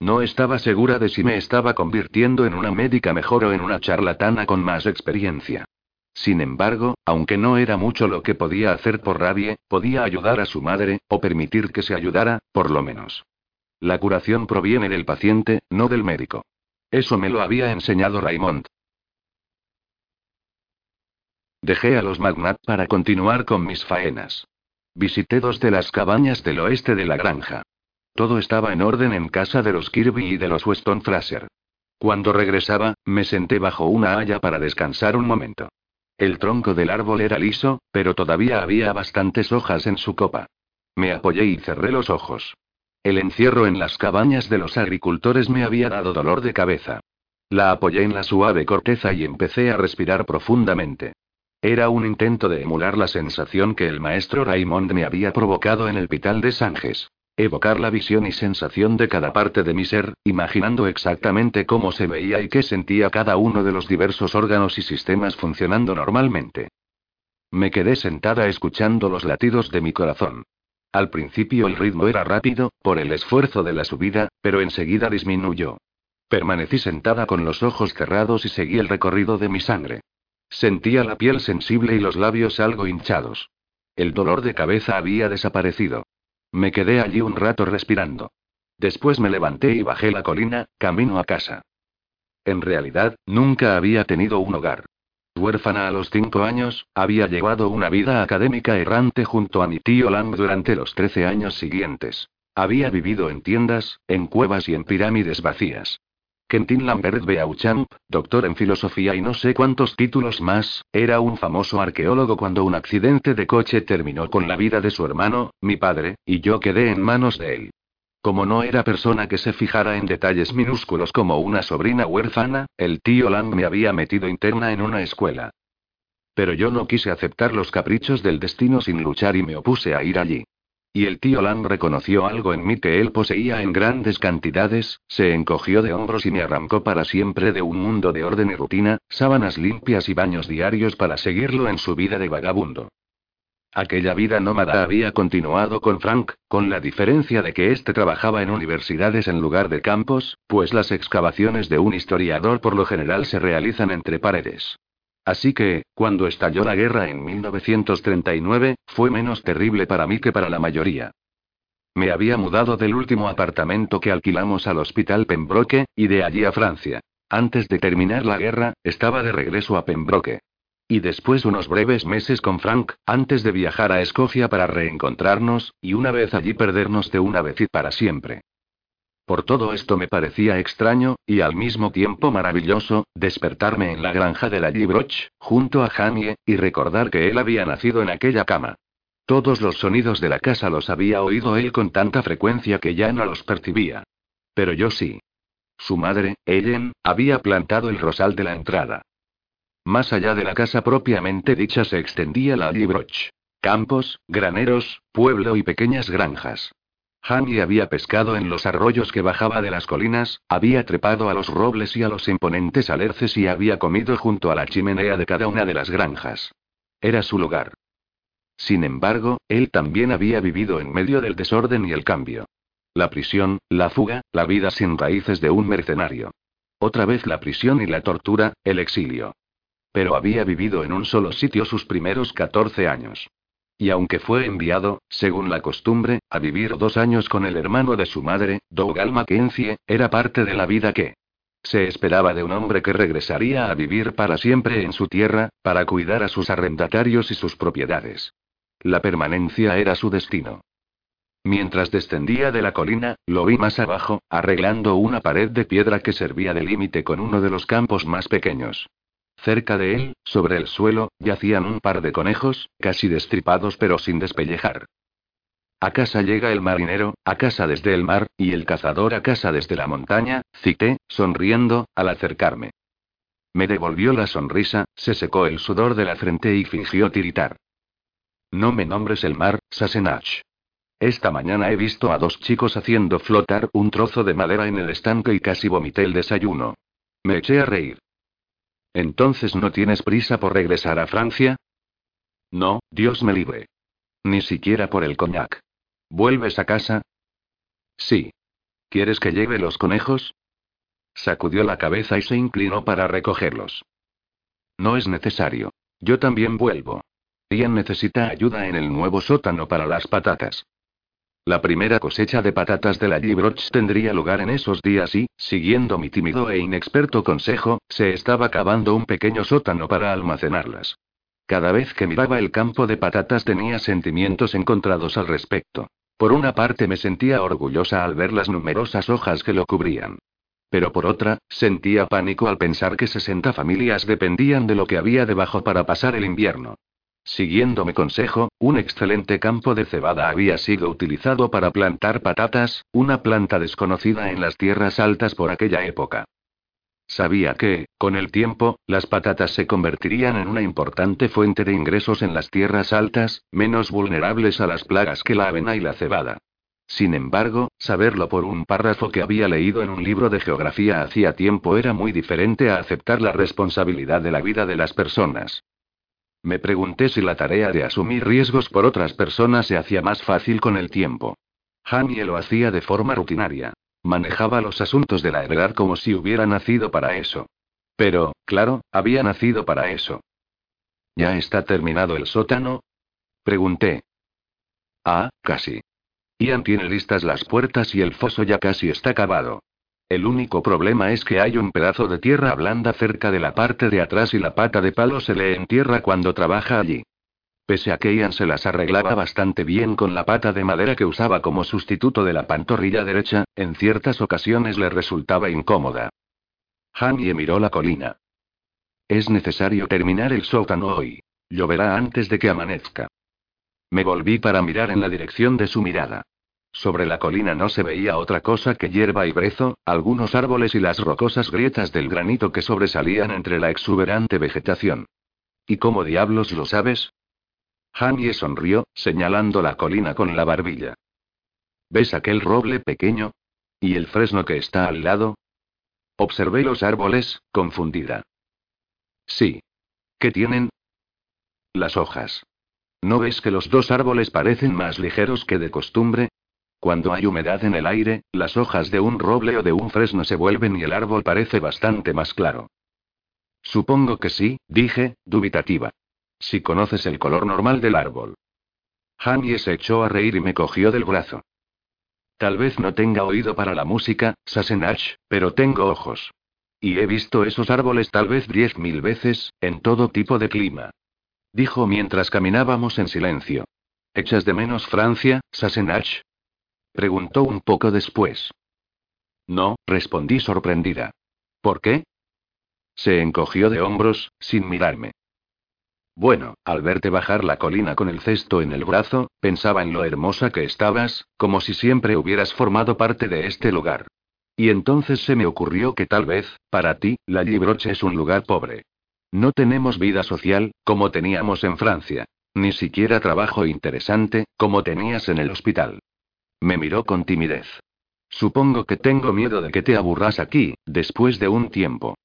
No estaba segura de si me estaba convirtiendo en una médica mejor o en una charlatana con más experiencia. Sin embargo, aunque no era mucho lo que podía hacer por Rabie, podía ayudar a su madre, o permitir que se ayudara, por lo menos. La curación proviene del paciente, no del médico. Eso me lo había enseñado Raymond. Dejé a los Magnat para continuar con mis faenas. Visité dos de las cabañas del oeste de la granja. Todo estaba en orden en casa de los Kirby y de los Weston Fraser. Cuando regresaba, me senté bajo una haya para descansar un momento. El tronco del árbol era liso, pero todavía había bastantes hojas en su copa. Me apoyé y cerré los ojos. El encierro en las cabañas de los agricultores me había dado dolor de cabeza. La apoyé en la suave corteza y empecé a respirar profundamente. Era un intento de emular la sensación que el maestro Raymond me había provocado en el pital de Sanjes. Evocar la visión y sensación de cada parte de mi ser, imaginando exactamente cómo se veía y qué sentía cada uno de los diversos órganos y sistemas funcionando normalmente. Me quedé sentada escuchando los latidos de mi corazón. Al principio el ritmo era rápido, por el esfuerzo de la subida, pero enseguida disminuyó. Permanecí sentada con los ojos cerrados y seguí el recorrido de mi sangre. Sentía la piel sensible y los labios algo hinchados. El dolor de cabeza había desaparecido. Me quedé allí un rato respirando. Después me levanté y bajé la colina, camino a casa. En realidad, nunca había tenido un hogar. Huérfana a los cinco años, había llevado una vida académica errante junto a mi tío Lang durante los trece años siguientes. Había vivido en tiendas, en cuevas y en pirámides vacías. Quentin Lambert Beauchamp, doctor en filosofía y no sé cuántos títulos más, era un famoso arqueólogo cuando un accidente de coche terminó con la vida de su hermano, mi padre, y yo quedé en manos de él. Como no era persona que se fijara en detalles minúsculos como una sobrina huérfana, el tío Lang me había metido interna en una escuela. Pero yo no quise aceptar los caprichos del destino sin luchar y me opuse a ir allí. Y el tío Lang reconoció algo en mí que él poseía en grandes cantidades, se encogió de hombros y me arrancó para siempre de un mundo de orden y rutina, sábanas limpias y baños diarios para seguirlo en su vida de vagabundo. Aquella vida nómada había continuado con Frank, con la diferencia de que éste trabajaba en universidades en lugar de campos, pues las excavaciones de un historiador por lo general se realizan entre paredes. Así que, cuando estalló la guerra en 1939, fue menos terrible para mí que para la mayoría. Me había mudado del último apartamento que alquilamos al Hospital Pembroke, y de allí a Francia. Antes de terminar la guerra, estaba de regreso a Pembroke. Y después unos breves meses con Frank, antes de viajar a Escocia para reencontrarnos, y una vez allí perdernos de una vez y para siempre. Por todo esto me parecía extraño, y al mismo tiempo maravilloso, despertarme en la granja de la Gibroch, junto a Jamie, y recordar que él había nacido en aquella cama. Todos los sonidos de la casa los había oído él con tanta frecuencia que ya no los percibía. Pero yo sí. Su madre, Ellen, había plantado el rosal de la entrada. Más allá de la casa propiamente dicha se extendía la Libroch. Campos, graneros, pueblo y pequeñas granjas. Hanny había pescado en los arroyos que bajaba de las colinas, había trepado a los robles y a los imponentes alerces y había comido junto a la chimenea de cada una de las granjas. Era su lugar. Sin embargo, él también había vivido en medio del desorden y el cambio. La prisión, la fuga, la vida sin raíces de un mercenario. Otra vez la prisión y la tortura, el exilio. Pero había vivido en un solo sitio sus primeros 14 años. Y aunque fue enviado, según la costumbre, a vivir dos años con el hermano de su madre, Dougal Mackenzie, era parte de la vida que se esperaba de un hombre que regresaría a vivir para siempre en su tierra, para cuidar a sus arrendatarios y sus propiedades. La permanencia era su destino. Mientras descendía de la colina, lo vi más abajo, arreglando una pared de piedra que servía de límite con uno de los campos más pequeños. Cerca de él, sobre el suelo, yacían un par de conejos, casi destripados pero sin despellejar. A casa llega el marinero, a casa desde el mar, y el cazador a casa desde la montaña, cité, sonriendo, al acercarme. Me devolvió la sonrisa, se secó el sudor de la frente y fingió tiritar. No me nombres el mar, Sassenach. Esta mañana he visto a dos chicos haciendo flotar un trozo de madera en el estanque y casi vomité el desayuno. Me eché a reír. Entonces no tienes prisa por regresar a Francia? No, Dios me libre. Ni siquiera por el coñac. ¿Vuelves a casa? Sí. ¿Quieres que lleve los conejos? Sacudió la cabeza y se inclinó para recogerlos. No es necesario. Yo también vuelvo. Ian necesita ayuda en el nuevo sótano para las patatas. La primera cosecha de patatas de la Gibroch tendría lugar en esos días y, siguiendo mi tímido e inexperto consejo, se estaba cavando un pequeño sótano para almacenarlas. Cada vez que miraba el campo de patatas tenía sentimientos encontrados al respecto. Por una parte me sentía orgullosa al ver las numerosas hojas que lo cubrían. Pero por otra, sentía pánico al pensar que 60 familias dependían de lo que había debajo para pasar el invierno. Siguiendo mi consejo, un excelente campo de cebada había sido utilizado para plantar patatas, una planta desconocida en las tierras altas por aquella época. Sabía que, con el tiempo, las patatas se convertirían en una importante fuente de ingresos en las tierras altas, menos vulnerables a las plagas que la avena y la cebada. Sin embargo, saberlo por un párrafo que había leído en un libro de geografía hacía tiempo era muy diferente a aceptar la responsabilidad de la vida de las personas. Me pregunté si la tarea de asumir riesgos por otras personas se hacía más fácil con el tiempo. Jamie lo hacía de forma rutinaria. Manejaba los asuntos de la heredad como si hubiera nacido para eso. Pero, claro, había nacido para eso. ¿Ya está terminado el sótano? Pregunté. Ah, casi. Ian tiene listas las puertas y el foso ya casi está acabado. El único problema es que hay un pedazo de tierra blanda cerca de la parte de atrás y la pata de palo se le entierra cuando trabaja allí. Pese a que Ian se las arreglaba bastante bien con la pata de madera que usaba como sustituto de la pantorrilla derecha, en ciertas ocasiones le resultaba incómoda. Jamie miró la colina. Es necesario terminar el sótano hoy. Lloverá antes de que amanezca. Me volví para mirar en la dirección de su mirada. Sobre la colina no se veía otra cosa que hierba y brezo, algunos árboles y las rocosas grietas del granito que sobresalían entre la exuberante vegetación. ¿Y cómo diablos lo sabes? Jamie sonrió, señalando la colina con la barbilla. ¿Ves aquel roble pequeño? ¿Y el fresno que está al lado? Observé los árboles, confundida. Sí. ¿Qué tienen? Las hojas. ¿No ves que los dos árboles parecen más ligeros que de costumbre? Cuando hay humedad en el aire, las hojas de un roble o de un fresno se vuelven y el árbol parece bastante más claro. Supongo que sí, dije, dubitativa. Si conoces el color normal del árbol. Jamie se echó a reír y me cogió del brazo. Tal vez no tenga oído para la música, Sassenach, pero tengo ojos. Y he visto esos árboles tal vez diez mil veces, en todo tipo de clima. Dijo mientras caminábamos en silencio. ¿Echas de menos Francia, Sassenach? Preguntó un poco después. No, respondí sorprendida. ¿Por qué? Se encogió de hombros, sin mirarme. Bueno, al verte bajar la colina con el cesto en el brazo, pensaba en lo hermosa que estabas, como si siempre hubieras formado parte de este lugar. Y entonces se me ocurrió que tal vez, para ti, la Libroche es un lugar pobre. No tenemos vida social, como teníamos en Francia. Ni siquiera trabajo interesante, como tenías en el hospital. Me miró con timidez. Supongo que tengo miedo de que te aburras aquí, después de un tiempo.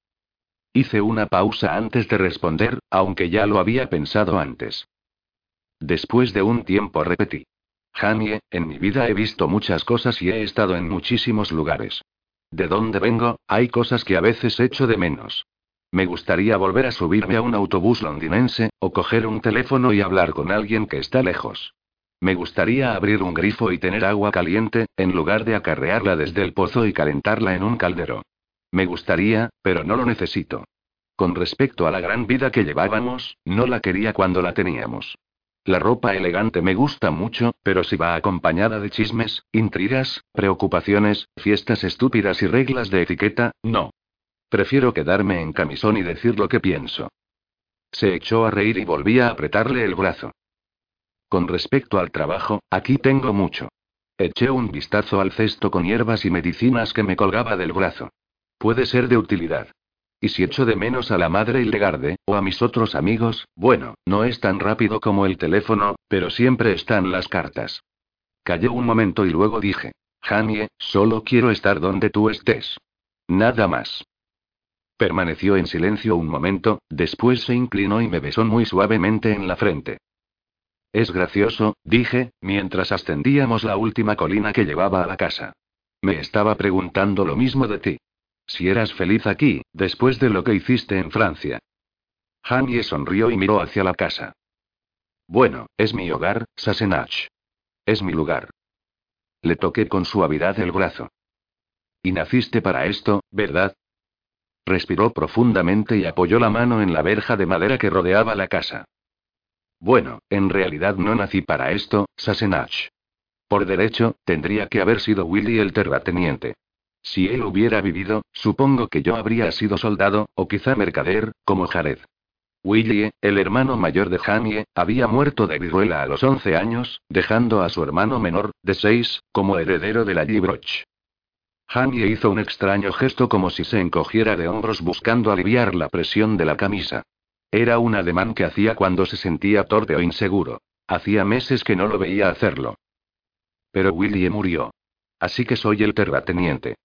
Hice una pausa antes de responder, aunque ya lo había pensado antes. Después de un tiempo repetí. Jamie, en mi vida he visto muchas cosas y he estado en muchísimos lugares. De dónde vengo, hay cosas que a veces echo de menos. Me gustaría volver a subirme a un autobús londinense, o coger un teléfono y hablar con alguien que está lejos. Me gustaría abrir un grifo y tener agua caliente, en lugar de acarrearla desde el pozo y calentarla en un caldero. Me gustaría, pero no lo necesito. Con respecto a la gran vida que llevábamos, no la quería cuando la teníamos. La ropa elegante me gusta mucho, pero si va acompañada de chismes, intrigas, preocupaciones, fiestas estúpidas y reglas de etiqueta, no. Prefiero quedarme en camisón y decir lo que pienso. Se echó a reír y volví a apretarle el brazo. Con respecto al trabajo, aquí tengo mucho. Eché un vistazo al cesto con hierbas y medicinas que me colgaba del brazo. Puede ser de utilidad. Y si echo de menos a la madre Hildegarde, o a mis otros amigos, bueno, no es tan rápido como el teléfono, pero siempre están las cartas. Callé un momento y luego dije, Jamie, solo quiero estar donde tú estés. Nada más. Permaneció en silencio un momento, después se inclinó y me besó muy suavemente en la frente. Es gracioso, dije, mientras ascendíamos la última colina que llevaba a la casa. Me estaba preguntando lo mismo de ti. Si eras feliz aquí, después de lo que hiciste en Francia. Jamie sonrió y miró hacia la casa. Bueno, es mi hogar, Sassenach. Es mi lugar. Le toqué con suavidad el brazo. Y naciste para esto, ¿verdad? Respiró profundamente y apoyó la mano en la verja de madera que rodeaba la casa. Bueno, en realidad no nací para esto, Sassenach. Por derecho, tendría que haber sido Willy el terrateniente. Si él hubiera vivido, supongo que yo habría sido soldado, o quizá mercader, como Jared. Willy, el hermano mayor de Jamie, había muerto de viruela a los 11 años, dejando a su hermano menor, de 6, como heredero de la Gibroch. Jamie hizo un extraño gesto como si se encogiera de hombros buscando aliviar la presión de la camisa. Era un ademán que hacía cuando se sentía torpe o inseguro. Hacía meses que no lo veía hacerlo. Pero Willie murió. Así que soy el terrateniente.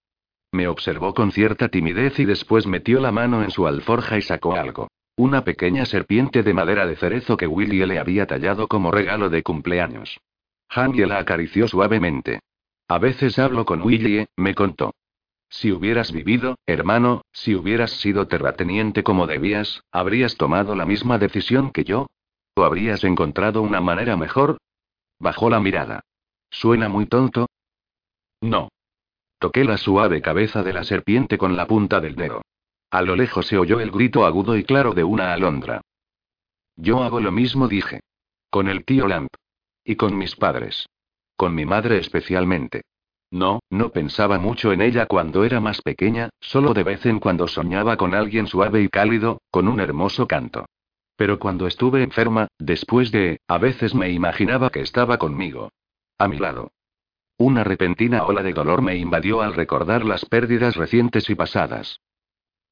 Me observó con cierta timidez y después metió la mano en su alforja y sacó algo. Una pequeña serpiente de madera de cerezo que Willie le había tallado como regalo de cumpleaños. Jamie la acarició suavemente. A veces hablo con Willie, me contó. Si hubieras vivido, hermano, si hubieras sido terrateniente como debías, ¿habrías tomado la misma decisión que yo? ¿O habrías encontrado una manera mejor? Bajó la mirada. ¿Suena muy tonto? No. Toqué la suave cabeza de la serpiente con la punta del dedo. A lo lejos se oyó el grito agudo y claro de una alondra. Yo hago lo mismo, dije. Con el tío Lamp. Y con mis padres. Con mi madre especialmente. No, no pensaba mucho en ella cuando era más pequeña, solo de vez en cuando soñaba con alguien suave y cálido, con un hermoso canto. Pero cuando estuve enferma, después de, a veces me imaginaba que estaba conmigo. A mi lado. Una repentina ola de dolor me invadió al recordar las pérdidas recientes y pasadas.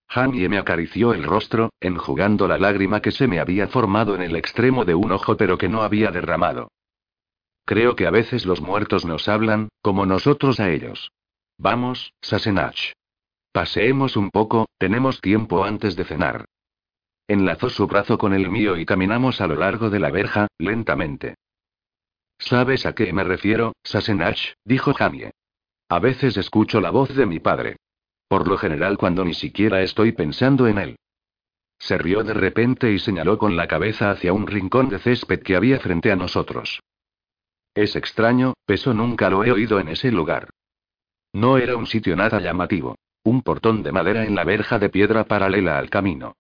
Jamie me acarició el rostro, enjugando la lágrima que se me había formado en el extremo de un ojo pero que no había derramado. Creo que a veces los muertos nos hablan, como nosotros a ellos. Vamos, Sassenach. Paseemos un poco, tenemos tiempo antes de cenar. Enlazó su brazo con el mío y caminamos a lo largo de la verja, lentamente. ¿Sabes a qué me refiero, Sassenach? dijo Jamie. A veces escucho la voz de mi padre. Por lo general cuando ni siquiera estoy pensando en él. Se rió de repente y señaló con la cabeza hacia un rincón de césped que había frente a nosotros. Es extraño, peso nunca lo he oído en ese lugar. No era un sitio nada llamativo. Un portón de madera en la verja de piedra paralela al camino.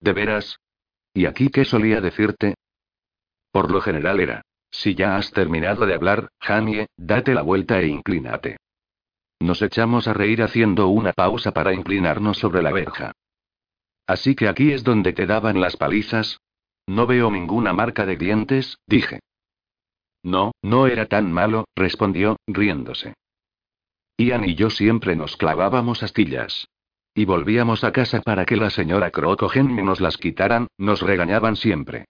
¿De veras? ¿Y aquí qué solía decirte? Por lo general era. Si ya has terminado de hablar, Jamie, date la vuelta e inclínate. Nos echamos a reír haciendo una pausa para inclinarnos sobre la verja. Así que aquí es donde te daban las palizas. No veo ninguna marca de dientes, dije. No, no era tan malo, respondió, riéndose. Ian y yo siempre nos clavábamos astillas. Y volvíamos a casa para que la señora Crocogen nos las quitaran, nos regañaban siempre.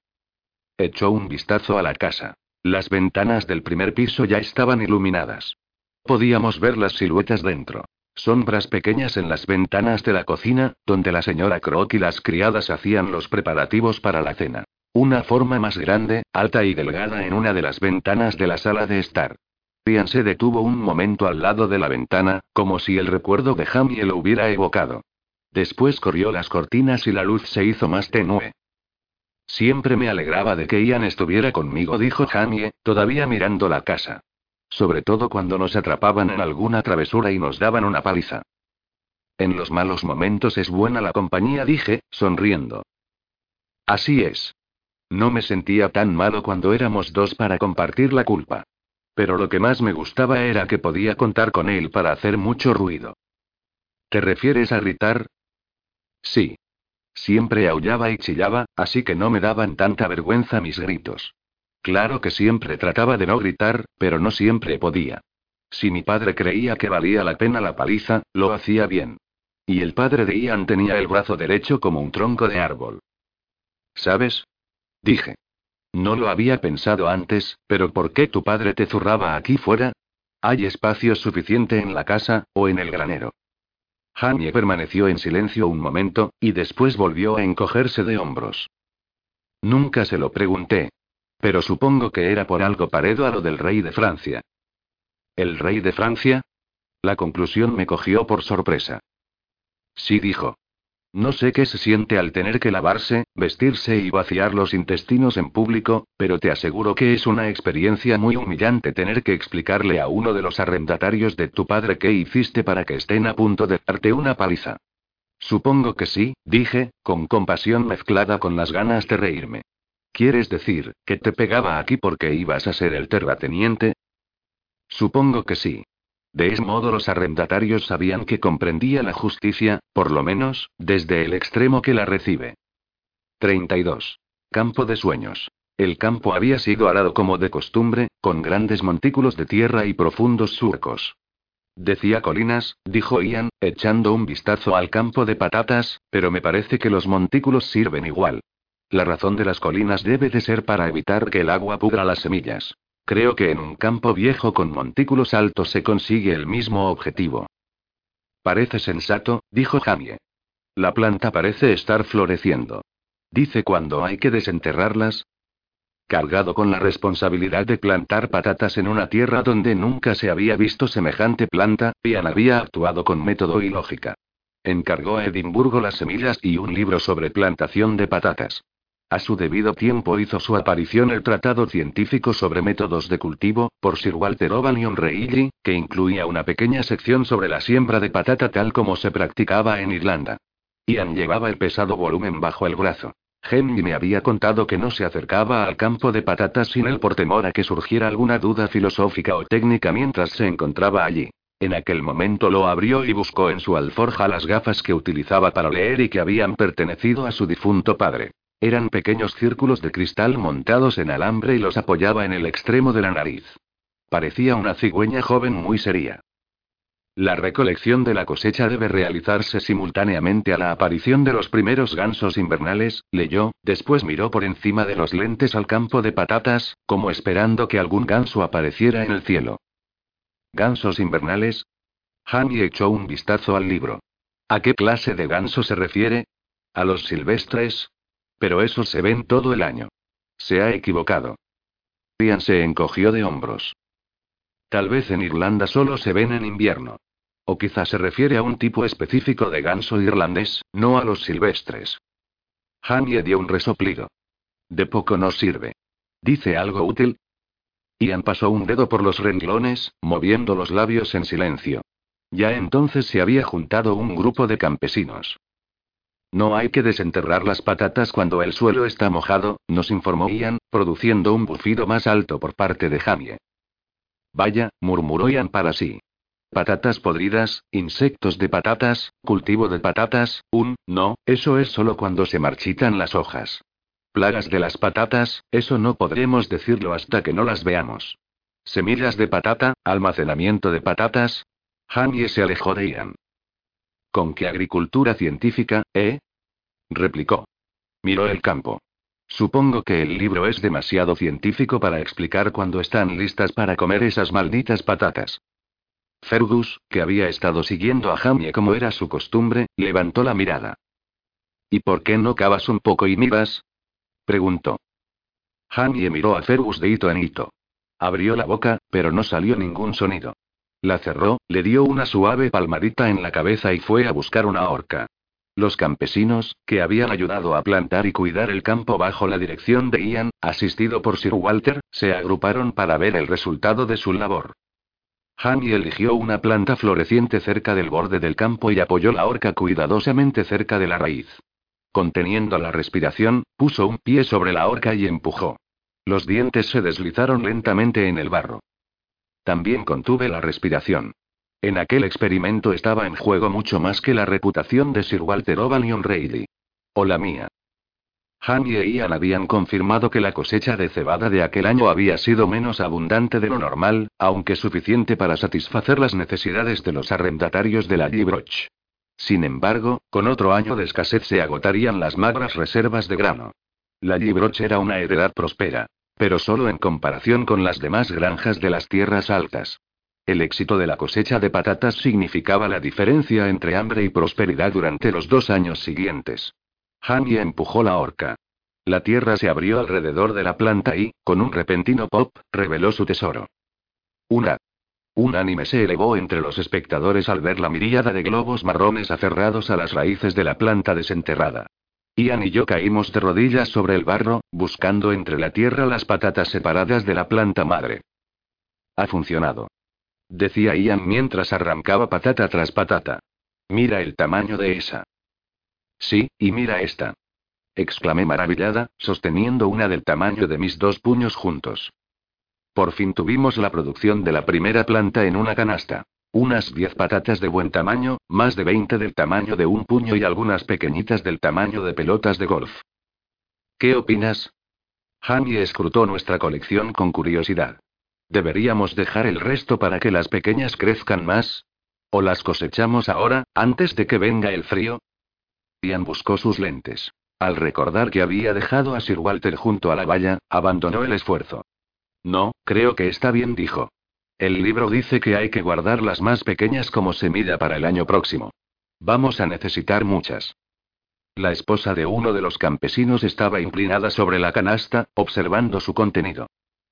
Echó un vistazo a la casa. Las ventanas del primer piso ya estaban iluminadas. Podíamos ver las siluetas dentro. Sombras pequeñas en las ventanas de la cocina, donde la señora Croc y las criadas hacían los preparativos para la cena. Una forma más grande, alta y delgada en una de las ventanas de la sala de estar. Ian se detuvo un momento al lado de la ventana, como si el recuerdo de Jamie lo hubiera evocado. Después corrió las cortinas y la luz se hizo más tenue. Siempre me alegraba de que Ian estuviera conmigo, dijo Jamie, todavía mirando la casa. Sobre todo cuando nos atrapaban en alguna travesura y nos daban una paliza. En los malos momentos es buena la compañía, dije, sonriendo. Así es. No me sentía tan malo cuando éramos dos para compartir la culpa. Pero lo que más me gustaba era que podía contar con él para hacer mucho ruido. ¿Te refieres a gritar? Sí. Siempre aullaba y chillaba, así que no me daban tanta vergüenza mis gritos. Claro que siempre trataba de no gritar, pero no siempre podía. Si mi padre creía que valía la pena la paliza, lo hacía bien. Y el padre de Ian tenía el brazo derecho como un tronco de árbol. ¿Sabes? Dije. No lo había pensado antes, pero ¿por qué tu padre te zurraba aquí fuera? ¿Hay espacio suficiente en la casa, o en el granero? Jamie permaneció en silencio un momento, y después volvió a encogerse de hombros. Nunca se lo pregunté. Pero supongo que era por algo parecido a lo del rey de Francia. ¿El rey de Francia? La conclusión me cogió por sorpresa. Sí dijo. No sé qué se siente al tener que lavarse, vestirse y vaciar los intestinos en público, pero te aseguro que es una experiencia muy humillante tener que explicarle a uno de los arrendatarios de tu padre qué hiciste para que estén a punto de darte una paliza. Supongo que sí, dije, con compasión mezclada con las ganas de reírme. ¿Quieres decir, que te pegaba aquí porque ibas a ser el terrateniente? Supongo que sí. De ese modo los arrendatarios sabían que comprendía la justicia, por lo menos, desde el extremo que la recibe. 32. Campo de sueños. El campo había sido arado como de costumbre, con grandes montículos de tierra y profundos surcos. Decía colinas, dijo Ian, echando un vistazo al campo de patatas, pero me parece que los montículos sirven igual. La razón de las colinas debe de ser para evitar que el agua pudra las semillas. Creo que en un campo viejo con montículos altos se consigue el mismo objetivo. Parece sensato, dijo Jamie. La planta parece estar floreciendo. Dice cuando hay que desenterrarlas. cargado con la responsabilidad de plantar patatas en una tierra donde nunca se había visto semejante planta, Ian había actuado con método y lógica. Encargó a Edimburgo las semillas y un libro sobre plantación de patatas. A su debido tiempo hizo su aparición el Tratado Científico sobre Métodos de Cultivo, por Sir Walter O'Banion Reilly, que incluía una pequeña sección sobre la siembra de patata tal como se practicaba en Irlanda. Ian llevaba el pesado volumen bajo el brazo. Henry me había contado que no se acercaba al campo de patatas sin él por temor a que surgiera alguna duda filosófica o técnica mientras se encontraba allí. En aquel momento lo abrió y buscó en su alforja las gafas que utilizaba para leer y que habían pertenecido a su difunto padre. Eran pequeños círculos de cristal montados en alambre y los apoyaba en el extremo de la nariz. Parecía una cigüeña joven muy seria. La recolección de la cosecha debe realizarse simultáneamente a la aparición de los primeros gansos invernales, leyó, después miró por encima de los lentes al campo de patatas, como esperando que algún ganso apareciera en el cielo. ¿Gansos invernales? Hanny echó un vistazo al libro. ¿A qué clase de ganso se refiere? ¿A los silvestres? Pero esos se ven todo el año. Se ha equivocado. Ian se encogió de hombros. Tal vez en Irlanda solo se ven en invierno. O quizá se refiere a un tipo específico de ganso irlandés, no a los silvestres. Hanye dio un resoplido. De poco nos sirve. ¿Dice algo útil? Ian pasó un dedo por los renglones, moviendo los labios en silencio. Ya entonces se había juntado un grupo de campesinos. No hay que desenterrar las patatas cuando el suelo está mojado, nos informó Ian, produciendo un bufido más alto por parte de Jamie. Vaya, murmuró Ian para sí. Patatas podridas, insectos de patatas, cultivo de patatas, un, no, eso es solo cuando se marchitan las hojas. Plagas de las patatas, eso no podremos decirlo hasta que no las veamos. Semillas de patata, almacenamiento de patatas. Jamie se alejó de Ian. ¿Con qué agricultura científica, eh? replicó. Miró el campo. Supongo que el libro es demasiado científico para explicar cuándo están listas para comer esas malditas patatas. Fergus, que había estado siguiendo a Jamie como era su costumbre, levantó la mirada. ¿Y por qué no cavas un poco y miras? preguntó. Jamie miró a Fergus de hito en hito. Abrió la boca, pero no salió ningún sonido. La cerró, le dio una suave palmadita en la cabeza y fue a buscar una horca. Los campesinos, que habían ayudado a plantar y cuidar el campo bajo la dirección de Ian, asistido por Sir Walter, se agruparon para ver el resultado de su labor. Hanny eligió una planta floreciente cerca del borde del campo y apoyó la horca cuidadosamente cerca de la raíz. Conteniendo la respiración, puso un pie sobre la horca y empujó. Los dientes se deslizaron lentamente en el barro. También contuve la respiración. En aquel experimento estaba en juego mucho más que la reputación de Sir Walter O'Banion Reilly. O la mía. Han y Ian habían confirmado que la cosecha de cebada de aquel año había sido menos abundante de lo normal, aunque suficiente para satisfacer las necesidades de los arrendatarios de la Gibroch. Sin embargo, con otro año de escasez se agotarían las magras reservas de grano. La Gibroch era una heredad próspera. Pero solo en comparación con las demás granjas de las tierras altas. El éxito de la cosecha de patatas significaba la diferencia entre hambre y prosperidad durante los dos años siguientes. Hanny empujó la horca. La tierra se abrió alrededor de la planta y, con un repentino pop, reveló su tesoro. Una. Un se elevó entre los espectadores al ver la miríada de globos marrones aferrados a las raíces de la planta desenterrada. Ian y yo caímos de rodillas sobre el barro, buscando entre la tierra las patatas separadas de la planta madre. Ha funcionado. Decía Ian mientras arrancaba patata tras patata. Mira el tamaño de esa. Sí, y mira esta. Exclamé maravillada, sosteniendo una del tamaño de mis dos puños juntos. Por fin tuvimos la producción de la primera planta en una canasta. Unas 10 patatas de buen tamaño, más de 20 del tamaño de un puño y algunas pequeñitas del tamaño de pelotas de golf. ¿Qué opinas? Hanny escrutó nuestra colección con curiosidad. ¿Deberíamos dejar el resto para que las pequeñas crezcan más? ¿O las cosechamos ahora, antes de que venga el frío? Ian buscó sus lentes. Al recordar que había dejado a Sir Walter junto a la valla, abandonó el esfuerzo. No, creo que está bien, dijo. El libro dice que hay que guardar las más pequeñas como semilla para el año próximo. Vamos a necesitar muchas. La esposa de uno de los campesinos estaba inclinada sobre la canasta, observando su contenido.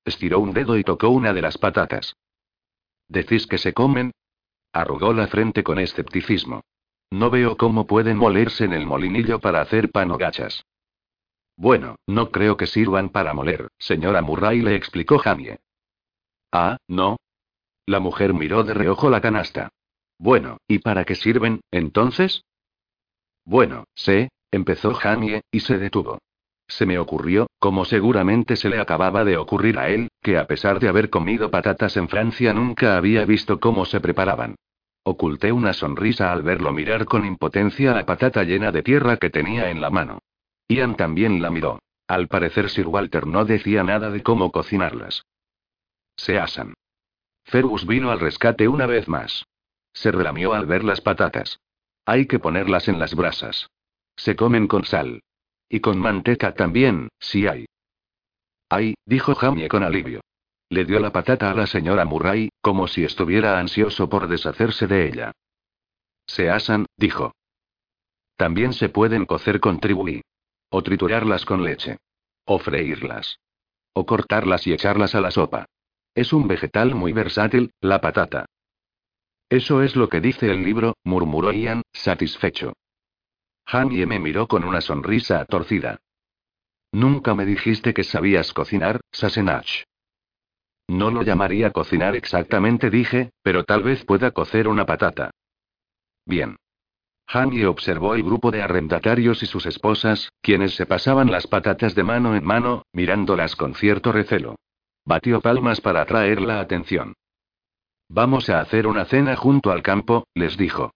Estiró un dedo y tocó una de las patatas. ¿Decís que se comen? Arrugó la frente con escepticismo. No veo cómo pueden molerse en el molinillo para hacer pan o gachas. Bueno, no creo que sirvan para moler, señora Murray le explicó Jamie. Ah, no. La mujer miró de reojo la canasta. Bueno, ¿y para qué sirven, entonces? Bueno, sé, empezó Jamie, y se detuvo. Se me ocurrió, como seguramente se le acababa de ocurrir a él, que a pesar de haber comido patatas en Francia nunca había visto cómo se preparaban. Oculté una sonrisa al verlo mirar con impotencia la patata llena de tierra que tenía en la mano. Ian también la miró. Al parecer Sir Walter no decía nada de cómo cocinarlas. Se asan. Fergus vino al rescate una vez más. Se relamió al ver las patatas. Hay que ponerlas en las brasas. Se comen con sal. Y con manteca también, si hay. Ay, dijo Jamie con alivio. Le dio la patata a la señora Murray, como si estuviera ansioso por deshacerse de ella. Se asan, dijo. También se pueden cocer con tribuí. O triturarlas con leche. O freírlas. O cortarlas y echarlas a la sopa. Es un vegetal muy versátil, la patata. Eso es lo que dice el libro, murmuró Ian, satisfecho. Jamie me miró con una sonrisa torcida. Nunca me dijiste que sabías cocinar, Sassenach. No lo llamaría cocinar exactamente, dije, pero tal vez pueda cocer una patata. Bien. Jamie observó el grupo de arrendatarios y sus esposas, quienes se pasaban las patatas de mano en mano, mirándolas con cierto recelo. Batió palmas para atraer la atención. Vamos a hacer una cena junto al campo, les dijo.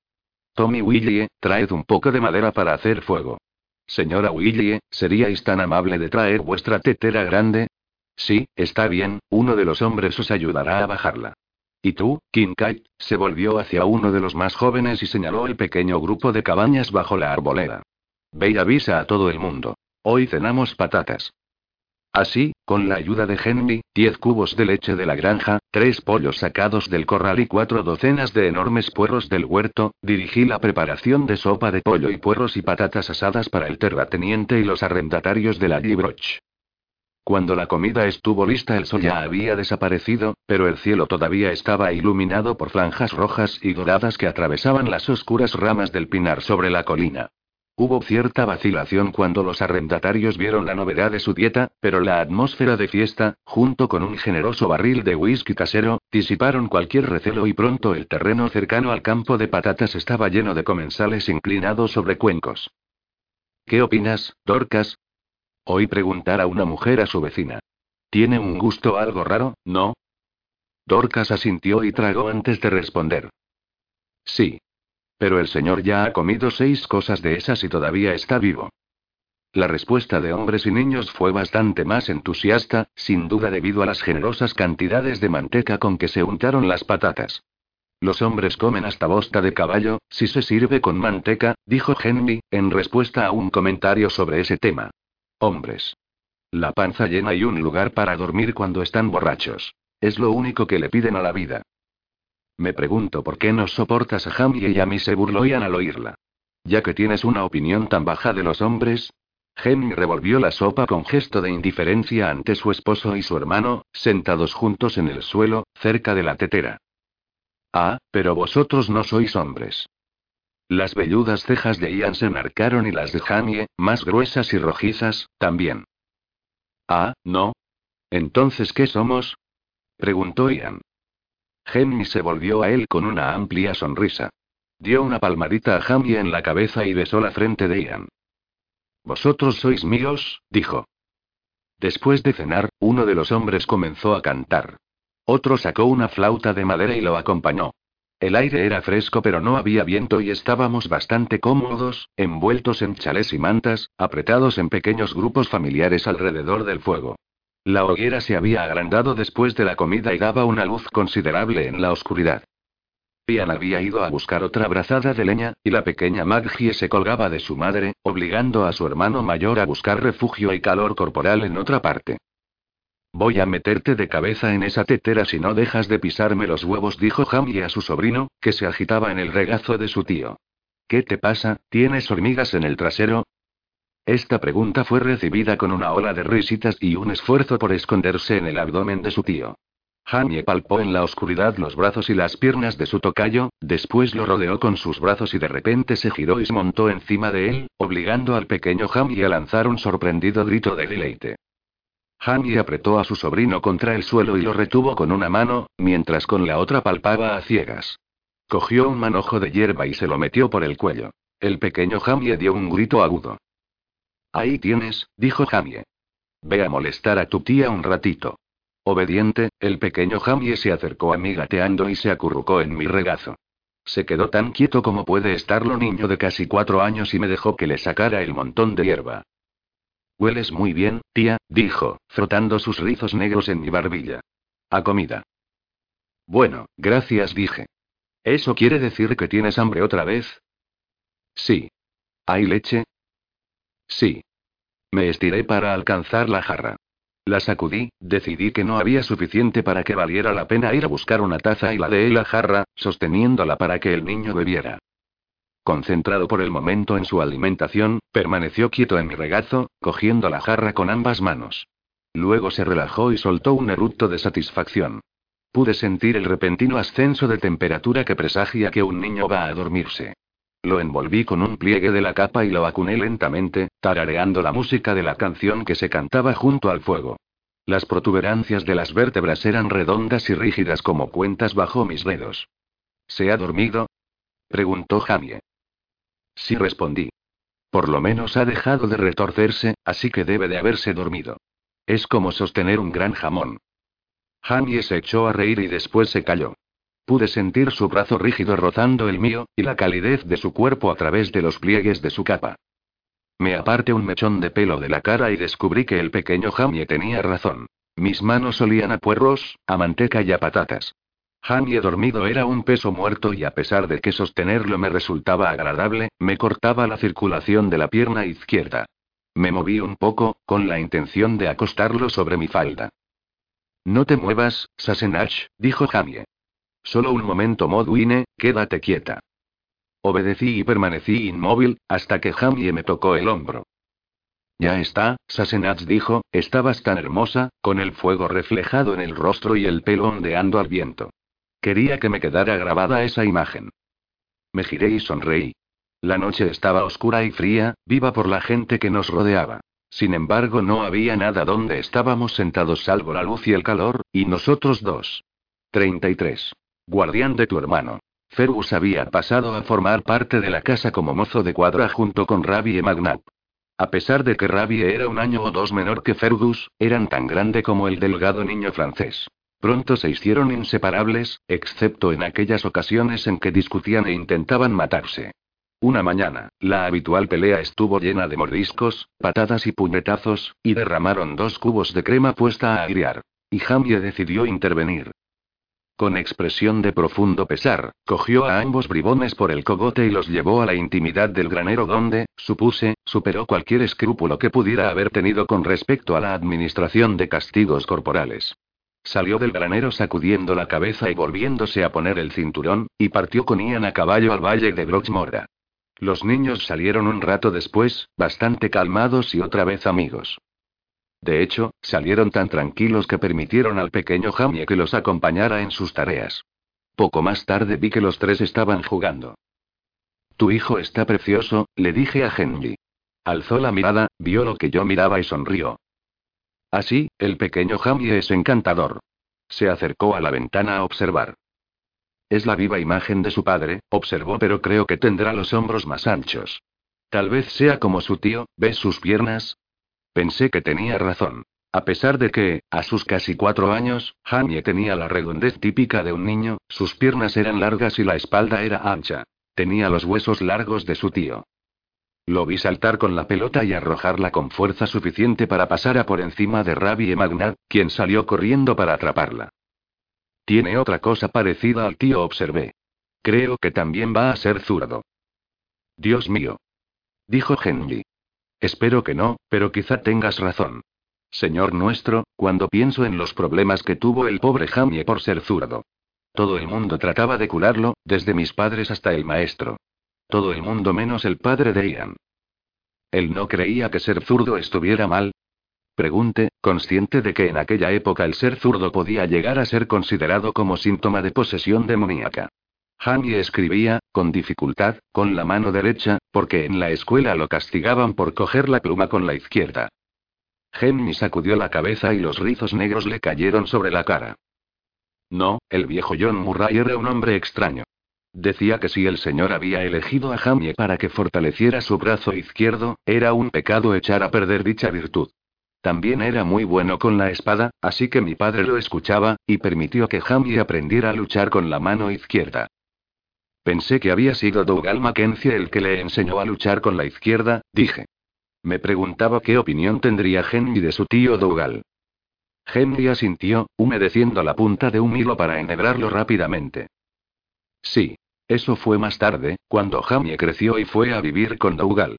Tommy Willie, traed un poco de madera para hacer fuego. Señora Willie, ¿seríais tan amable de traer vuestra tetera grande? Sí, está bien, uno de los hombres os ayudará a bajarla. ¿Y tú, Kincaid? Se volvió hacia uno de los más jóvenes y señaló el pequeño grupo de cabañas bajo la arboleda. Ve y avisa a todo el mundo. Hoy cenamos patatas. Así, con la ayuda de Henry, diez cubos de leche de la granja, tres pollos sacados del corral y cuatro docenas de enormes puerros del huerto, dirigí la preparación de sopa de pollo y puerros y patatas asadas para el terrateniente y los arrendatarios de la Gibroch. Cuando la comida estuvo lista el sol ya había desaparecido, pero el cielo todavía estaba iluminado por franjas rojas y doradas que atravesaban las oscuras ramas del pinar sobre la colina. Hubo cierta vacilación cuando los arrendatarios vieron la novedad de su dieta, pero la atmósfera de fiesta, junto con un generoso barril de whisky casero, disiparon cualquier recelo y pronto el terreno cercano al campo de patatas estaba lleno de comensales inclinados sobre cuencos. ¿Qué opinas, Dorcas? Oí preguntar a una mujer a su vecina. Tiene un gusto algo raro, ¿no? Dorcas asintió y tragó antes de responder. Sí, pero el señor ya ha comido seis cosas de esas y todavía está vivo. La respuesta de hombres y niños fue bastante más entusiasta, sin duda debido a las generosas cantidades de manteca con que se untaron las patatas. Los hombres comen hasta bosta de caballo, si se sirve con manteca, dijo Henry, en respuesta a un comentario sobre ese tema. Hombres. La panza llena y un lugar para dormir cuando están borrachos. Es lo único que le piden a la vida. Me pregunto por qué no soportas a Jamie y a mí se burló Ian al oírla. Ya que tienes una opinión tan baja de los hombres. Jamie revolvió la sopa con gesto de indiferencia ante su esposo y su hermano, sentados juntos en el suelo, cerca de la tetera. Ah, pero vosotros no sois hombres. Las velludas cejas de Ian se marcaron y las de Jamie, más gruesas y rojizas, también. Ah, no. Entonces, ¿qué somos? preguntó Ian. Jamie se volvió a él con una amplia sonrisa. Dio una palmadita a Jamie en la cabeza y besó la frente de Ian. Vosotros sois míos, dijo. Después de cenar, uno de los hombres comenzó a cantar. Otro sacó una flauta de madera y lo acompañó. El aire era fresco pero no había viento y estábamos bastante cómodos, envueltos en chalés y mantas, apretados en pequeños grupos familiares alrededor del fuego. La hoguera se había agrandado después de la comida y daba una luz considerable en la oscuridad. Ian había ido a buscar otra brazada de leña, y la pequeña Maggie se colgaba de su madre, obligando a su hermano mayor a buscar refugio y calor corporal en otra parte. Voy a meterte de cabeza en esa tetera si no dejas de pisarme los huevos, dijo Jamie a su sobrino, que se agitaba en el regazo de su tío. ¿Qué te pasa? ¿Tienes hormigas en el trasero? Esta pregunta fue recibida con una ola de risitas y un esfuerzo por esconderse en el abdomen de su tío. Jamie palpó en la oscuridad los brazos y las piernas de su tocayo, después lo rodeó con sus brazos y de repente se giró y se montó encima de él, obligando al pequeño Jamie a lanzar un sorprendido grito de deleite. Jamie apretó a su sobrino contra el suelo y lo retuvo con una mano, mientras con la otra palpaba a ciegas. Cogió un manojo de hierba y se lo metió por el cuello. El pequeño Jamie dio un grito agudo. Ahí tienes, dijo Jamie. Ve a molestar a tu tía un ratito. Obediente, el pequeño Jamie se acercó a mí gateando y se acurrucó en mi regazo. Se quedó tan quieto como puede estarlo niño de casi cuatro años y me dejó que le sacara el montón de hierba. Hueles muy bien, tía, dijo, frotando sus rizos negros en mi barbilla. A comida. Bueno, gracias, dije. ¿Eso quiere decir que tienes hambre otra vez? Sí. ¿Hay leche? Sí. Me estiré para alcanzar la jarra. La sacudí, decidí que no había suficiente para que valiera la pena ir a buscar una taza y la de la jarra, sosteniéndola para que el niño bebiera. Concentrado por el momento en su alimentación, permaneció quieto en mi regazo, cogiendo la jarra con ambas manos. Luego se relajó y soltó un eructo de satisfacción. Pude sentir el repentino ascenso de temperatura que presagia que un niño va a dormirse. Lo envolví con un pliegue de la capa y lo vacuné lentamente, tarareando la música de la canción que se cantaba junto al fuego. Las protuberancias de las vértebras eran redondas y rígidas como cuentas bajo mis dedos. ¿Se ha dormido? preguntó Jamie. Sí respondí. Por lo menos ha dejado de retorcerse, así que debe de haberse dormido. Es como sostener un gran jamón. Jamie se echó a reír y después se calló. Pude sentir su brazo rígido rozando el mío, y la calidez de su cuerpo a través de los pliegues de su capa. Me aparté un mechón de pelo de la cara y descubrí que el pequeño Jamie tenía razón. Mis manos olían a puerros, a manteca y a patatas. Jamie dormido era un peso muerto y a pesar de que sostenerlo me resultaba agradable, me cortaba la circulación de la pierna izquierda. Me moví un poco, con la intención de acostarlo sobre mi falda. No te muevas, Sassenach, dijo Jamie. Solo un momento, Modwine, quédate quieta. Obedecí y permanecí inmóvil, hasta que Jamie me tocó el hombro. Ya está, Sassenach dijo, estabas tan hermosa, con el fuego reflejado en el rostro y el pelo ondeando al viento. Quería que me quedara grabada esa imagen. Me giré y sonreí. La noche estaba oscura y fría, viva por la gente que nos rodeaba. Sin embargo, no había nada donde estábamos sentados salvo la luz y el calor, y nosotros dos. 33. Guardián de tu hermano. Fergus había pasado a formar parte de la casa como mozo de cuadra junto con Rabi y Magnap. A pesar de que Rabi era un año o dos menor que Fergus, eran tan grande como el delgado niño francés. Pronto se hicieron inseparables, excepto en aquellas ocasiones en que discutían e intentaban matarse. Una mañana, la habitual pelea estuvo llena de mordiscos, patadas y puñetazos, y derramaron dos cubos de crema puesta a agriar. Y Jamie decidió intervenir. Con expresión de profundo pesar, cogió a ambos bribones por el cogote y los llevó a la intimidad del granero donde, supuse, superó cualquier escrúpulo que pudiera haber tenido con respecto a la administración de castigos corporales. Salió del granero sacudiendo la cabeza y volviéndose a poner el cinturón, y partió con Ian a caballo al valle de Brochmora. Los niños salieron un rato después, bastante calmados y otra vez amigos. De hecho, salieron tan tranquilos que permitieron al pequeño Jamie que los acompañara en sus tareas. Poco más tarde vi que los tres estaban jugando. Tu hijo está precioso, le dije a Henry. Alzó la mirada, vio lo que yo miraba y sonrió. Así, el pequeño Jamie es encantador. Se acercó a la ventana a observar. Es la viva imagen de su padre, observó, pero creo que tendrá los hombros más anchos. Tal vez sea como su tío, ¿ves sus piernas? Pensé que tenía razón. A pesar de que, a sus casi cuatro años, Jamie tenía la redondez típica de un niño, sus piernas eran largas y la espalda era ancha. Tenía los huesos largos de su tío. Lo vi saltar con la pelota y arrojarla con fuerza suficiente para pasar a por encima de Rabi y Magnat, quien salió corriendo para atraparla. Tiene otra cosa parecida al tío, observé. Creo que también va a ser zurdo. Dios mío. Dijo Henry. Espero que no, pero quizá tengas razón. Señor nuestro, cuando pienso en los problemas que tuvo el pobre Jamie por ser zurdo. Todo el mundo trataba de curarlo, desde mis padres hasta el maestro. Todo el mundo menos el padre de Ian. ¿Él no creía que ser zurdo estuviera mal? Pregunte, consciente de que en aquella época el ser zurdo podía llegar a ser considerado como síntoma de posesión demoníaca. Jamie escribía, con dificultad, con la mano derecha, porque en la escuela lo castigaban por coger la pluma con la izquierda. Henry sacudió la cabeza y los rizos negros le cayeron sobre la cara. No, el viejo John Murray era un hombre extraño. Decía que si el señor había elegido a Jamie para que fortaleciera su brazo izquierdo, era un pecado echar a perder dicha virtud. También era muy bueno con la espada, así que mi padre lo escuchaba, y permitió que Jamie aprendiera a luchar con la mano izquierda. Pensé que había sido Dougal Mackenzie el que le enseñó a luchar con la izquierda, dije. Me preguntaba qué opinión tendría Henry de su tío Dougal. Henry asintió, humedeciendo la punta de un hilo para enhebrarlo rápidamente. Sí. Eso fue más tarde, cuando Jamie creció y fue a vivir con Dougal.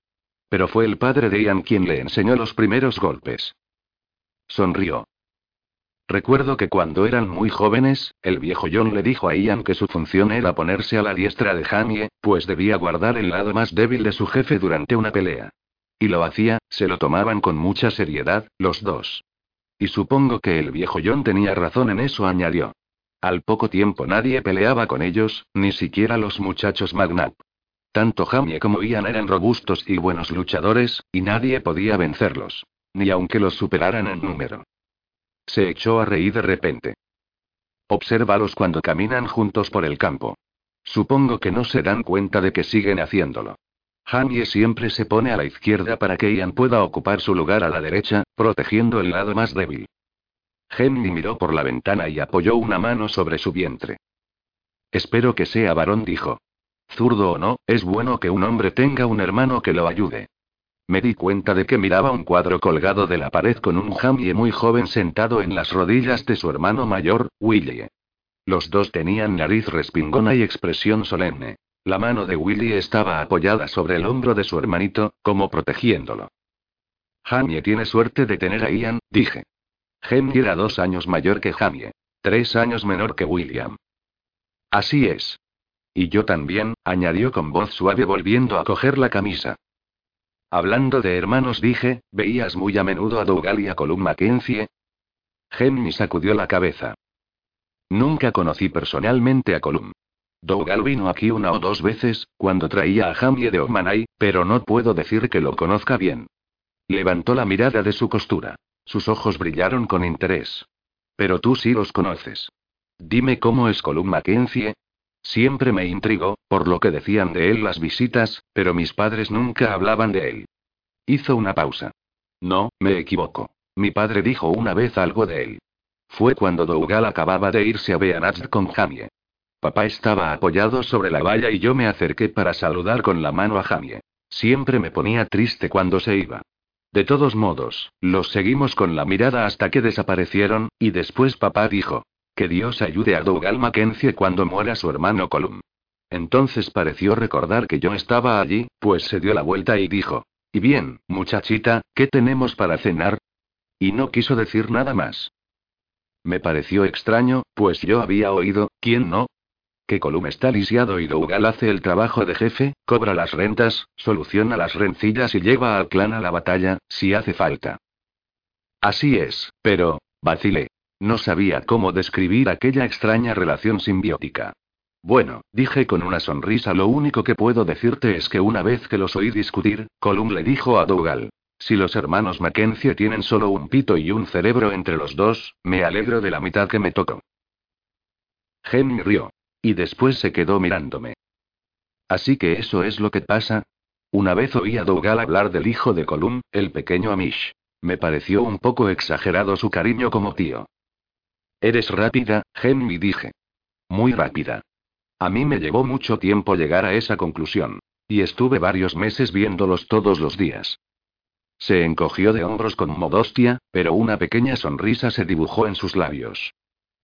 Pero fue el padre de Ian quien le enseñó los primeros golpes. Sonrió. Recuerdo que cuando eran muy jóvenes, el viejo John le dijo a Ian que su función era ponerse a la diestra de Jamie, pues debía guardar el lado más débil de su jefe durante una pelea. Y lo hacía, se lo tomaban con mucha seriedad, los dos. Y supongo que el viejo John tenía razón en eso, añadió. Al poco tiempo nadie peleaba con ellos, ni siquiera los muchachos Magnap. Tanto Jamie como Ian eran robustos y buenos luchadores, y nadie podía vencerlos. Ni aunque los superaran en número. Se echó a reír de repente. Obsérvalos cuando caminan juntos por el campo. Supongo que no se dan cuenta de que siguen haciéndolo. Jamie siempre se pone a la izquierda para que Ian pueda ocupar su lugar a la derecha, protegiendo el lado más débil. Henry miró por la ventana y apoyó una mano sobre su vientre. Espero que sea varón, dijo. Zurdo o no, es bueno que un hombre tenga un hermano que lo ayude. Me di cuenta de que miraba un cuadro colgado de la pared con un Jamie muy joven sentado en las rodillas de su hermano mayor, Willie. Los dos tenían nariz respingona y expresión solemne. La mano de Willie estaba apoyada sobre el hombro de su hermanito, como protegiéndolo. Jamie tiene suerte de tener a Ian, dije. Jamie era dos años mayor que Jamie. Tres años menor que William. Así es. Y yo también, añadió con voz suave volviendo a coger la camisa. Hablando de hermanos dije, ¿veías muy a menudo a Dougal y a Colum Mackenzie? Henry sacudió la cabeza. Nunca conocí personalmente a Colum. Dougal vino aquí una o dos veces, cuando traía a Jamie de Omanay, pero no puedo decir que lo conozca bien. Levantó la mirada de su costura. Sus ojos brillaron con interés. Pero tú sí los conoces. Dime cómo es Colum Mackenzie, Siempre me intrigó, por lo que decían de él las visitas, pero mis padres nunca hablaban de él. Hizo una pausa. No, me equivoco. Mi padre dijo una vez algo de él. Fue cuando Dougal acababa de irse a Beanach con Jamie. Papá estaba apoyado sobre la valla y yo me acerqué para saludar con la mano a Jamie. Siempre me ponía triste cuando se iba. De todos modos, los seguimos con la mirada hasta que desaparecieron, y después papá dijo, que Dios ayude a Dougal Mackenzie cuando muera su hermano Colum. Entonces pareció recordar que yo estaba allí, pues se dio la vuelta y dijo: Y bien, muchachita, ¿qué tenemos para cenar? Y no quiso decir nada más. Me pareció extraño, pues yo había oído, ¿quién no? Que Colum está lisiado y Dougal hace el trabajo de jefe, cobra las rentas, soluciona las rencillas y lleva al clan a la batalla, si hace falta. Así es, pero, vacilé. No sabía cómo describir aquella extraña relación simbiótica. Bueno, dije con una sonrisa, lo único que puedo decirte es que una vez que los oí discutir, Colum le dijo a Dougal. Si los hermanos Mackenzie tienen solo un pito y un cerebro entre los dos, me alegro de la mitad que me tocó. Henry rió. Y después se quedó mirándome. Así que eso es lo que pasa. Una vez oí a Dougal hablar del hijo de Colum, el pequeño Amish. Me pareció un poco exagerado su cariño como tío. Eres rápida, Henry dije. Muy rápida. A mí me llevó mucho tiempo llegar a esa conclusión. Y estuve varios meses viéndolos todos los días. Se encogió de hombros con modostia, pero una pequeña sonrisa se dibujó en sus labios.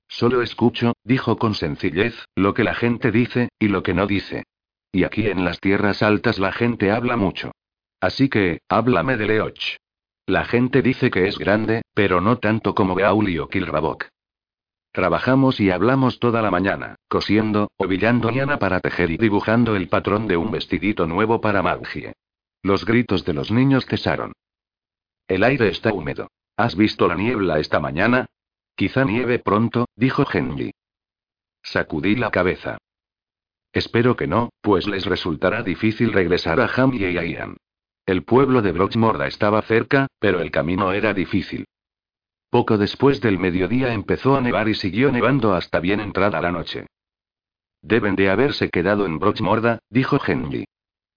Solo escucho, dijo con sencillez, lo que la gente dice, y lo que no dice. Y aquí en las tierras altas la gente habla mucho. Así que, háblame de Leoch. La gente dice que es grande, pero no tanto como Gauli o Kilrabok. Trabajamos y hablamos toda la mañana, cosiendo, ovillando ñana para tejer y dibujando el patrón de un vestidito nuevo para Maggie. Los gritos de los niños cesaron. El aire está húmedo. ¿Has visto la niebla esta mañana? Quizá nieve pronto, dijo Henry. Sacudí la cabeza. Espero que no, pues les resultará difícil regresar a Hammy y a Ian. El pueblo de Brochmorda estaba cerca, pero el camino era difícil. Poco después del mediodía empezó a nevar y siguió nevando hasta bien entrada la noche. Deben de haberse quedado en Brochmorda, dijo Henry.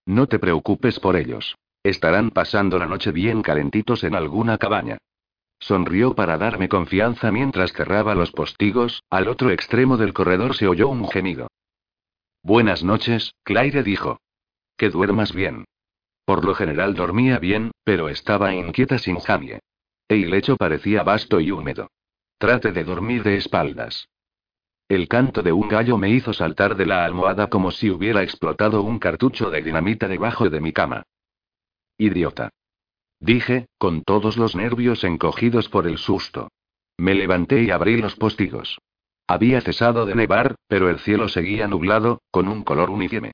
No te preocupes por ellos. Estarán pasando la noche bien calentitos en alguna cabaña. Sonrió para darme confianza mientras cerraba los postigos, al otro extremo del corredor se oyó un gemido. Buenas noches, Claire dijo. Que duermas bien. Por lo general dormía bien, pero estaba inquieta sin Jamie. El lecho parecía vasto y húmedo. Trate de dormir de espaldas. El canto de un gallo me hizo saltar de la almohada como si hubiera explotado un cartucho de dinamita debajo de mi cama. Idiota. Dije, con todos los nervios encogidos por el susto. Me levanté y abrí los postigos. Había cesado de nevar, pero el cielo seguía nublado, con un color uniforme.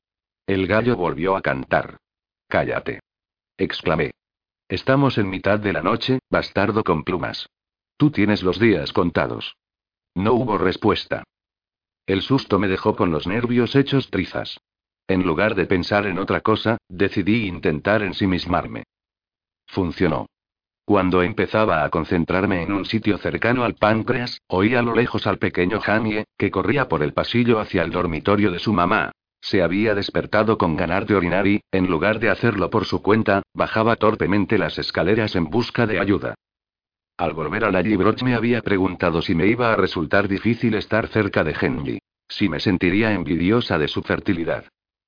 El gallo volvió a cantar. Cállate. exclamé. Estamos en mitad de la noche, bastardo con plumas. Tú tienes los días contados. No hubo respuesta. El susto me dejó con los nervios hechos trizas. En lugar de pensar en otra cosa, decidí intentar ensimismarme. Funcionó. Cuando empezaba a concentrarme en un sitio cercano al páncreas, oí a lo lejos al pequeño Jamie, que corría por el pasillo hacia el dormitorio de su mamá. Se había despertado con ganar de orinar y, en lugar de hacerlo por su cuenta, bajaba torpemente las escaleras en busca de ayuda. Al volver a la Libroch me había preguntado si me iba a resultar difícil estar cerca de Henry. Si me sentiría envidiosa de su fertilidad.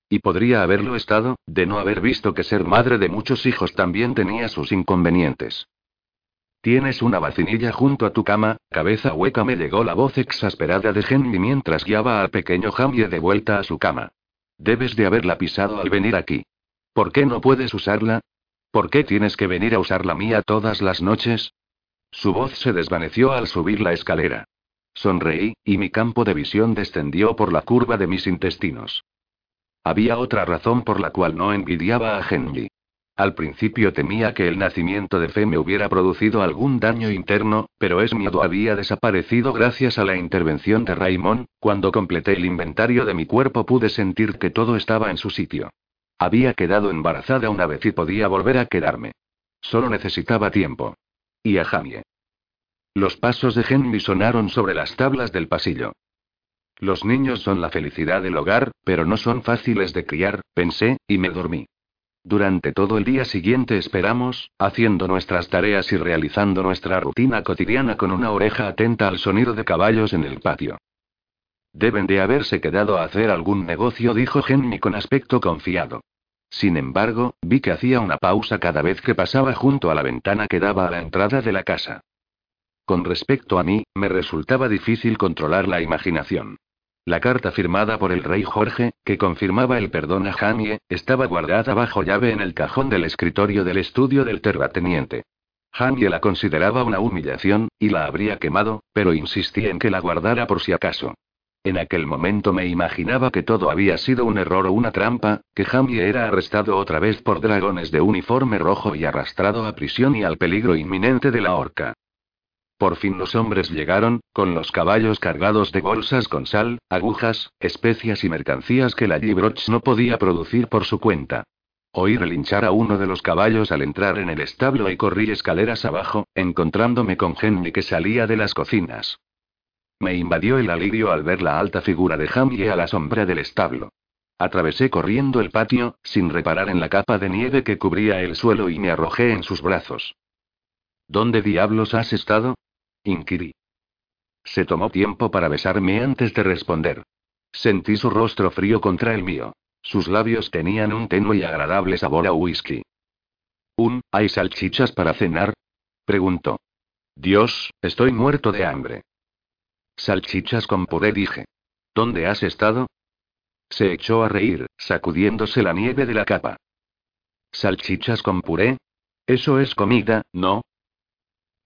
Y podría haberlo estado, de no haber visto que ser madre de muchos hijos también tenía sus inconvenientes. Tienes una vacinilla junto a tu cama, cabeza hueca me llegó la voz exasperada de Henry mientras guiaba al pequeño Jamie de vuelta a su cama. Debes de haberla pisado al venir aquí. ¿Por qué no puedes usarla? ¿Por qué tienes que venir a usar la mía todas las noches? Su voz se desvaneció al subir la escalera. Sonreí, y mi campo de visión descendió por la curva de mis intestinos. Había otra razón por la cual no envidiaba a Henry. Al principio temía que el nacimiento de Fe me hubiera producido algún daño interno, pero ese miedo había desaparecido gracias a la intervención de Raymond. Cuando completé el inventario de mi cuerpo pude sentir que todo estaba en su sitio. Había quedado embarazada una vez y podía volver a quedarme. Solo necesitaba tiempo. Y a Jamie. Los pasos de Henry sonaron sobre las tablas del pasillo. Los niños son la felicidad del hogar, pero no son fáciles de criar, pensé, y me dormí. Durante todo el día siguiente esperamos, haciendo nuestras tareas y realizando nuestra rutina cotidiana con una oreja atenta al sonido de caballos en el patio. Deben de haberse quedado a hacer algún negocio, dijo Henry con aspecto confiado. Sin embargo, vi que hacía una pausa cada vez que pasaba junto a la ventana que daba a la entrada de la casa. Con respecto a mí, me resultaba difícil controlar la imaginación. La carta firmada por el rey Jorge, que confirmaba el perdón a Jamie, estaba guardada bajo llave en el cajón del escritorio del estudio del terrateniente. Jamie la consideraba una humillación, y la habría quemado, pero insistí en que la guardara por si acaso. En aquel momento me imaginaba que todo había sido un error o una trampa, que Jamie era arrestado otra vez por dragones de uniforme rojo y arrastrado a prisión y al peligro inminente de la horca. Por fin los hombres llegaron, con los caballos cargados de bolsas con sal, agujas, especias y mercancías que la Gibroch no podía producir por su cuenta. Oí relinchar a uno de los caballos al entrar en el establo y corrí escaleras abajo, encontrándome con Henry que salía de las cocinas. Me invadió el alivio al ver la alta figura de Jamie a la sombra del establo. Atravesé corriendo el patio, sin reparar en la capa de nieve que cubría el suelo y me arrojé en sus brazos. ¿Dónde diablos has estado? Inquirí. Se tomó tiempo para besarme antes de responder. Sentí su rostro frío contra el mío. Sus labios tenían un tenue y agradable sabor a whisky. ¿Un, hay salchichas para cenar? Preguntó. Dios, estoy muerto de hambre. Salchichas con puré, dije. ¿Dónde has estado? Se echó a reír, sacudiéndose la nieve de la capa. ¿Salchichas con puré? Eso es comida, ¿no?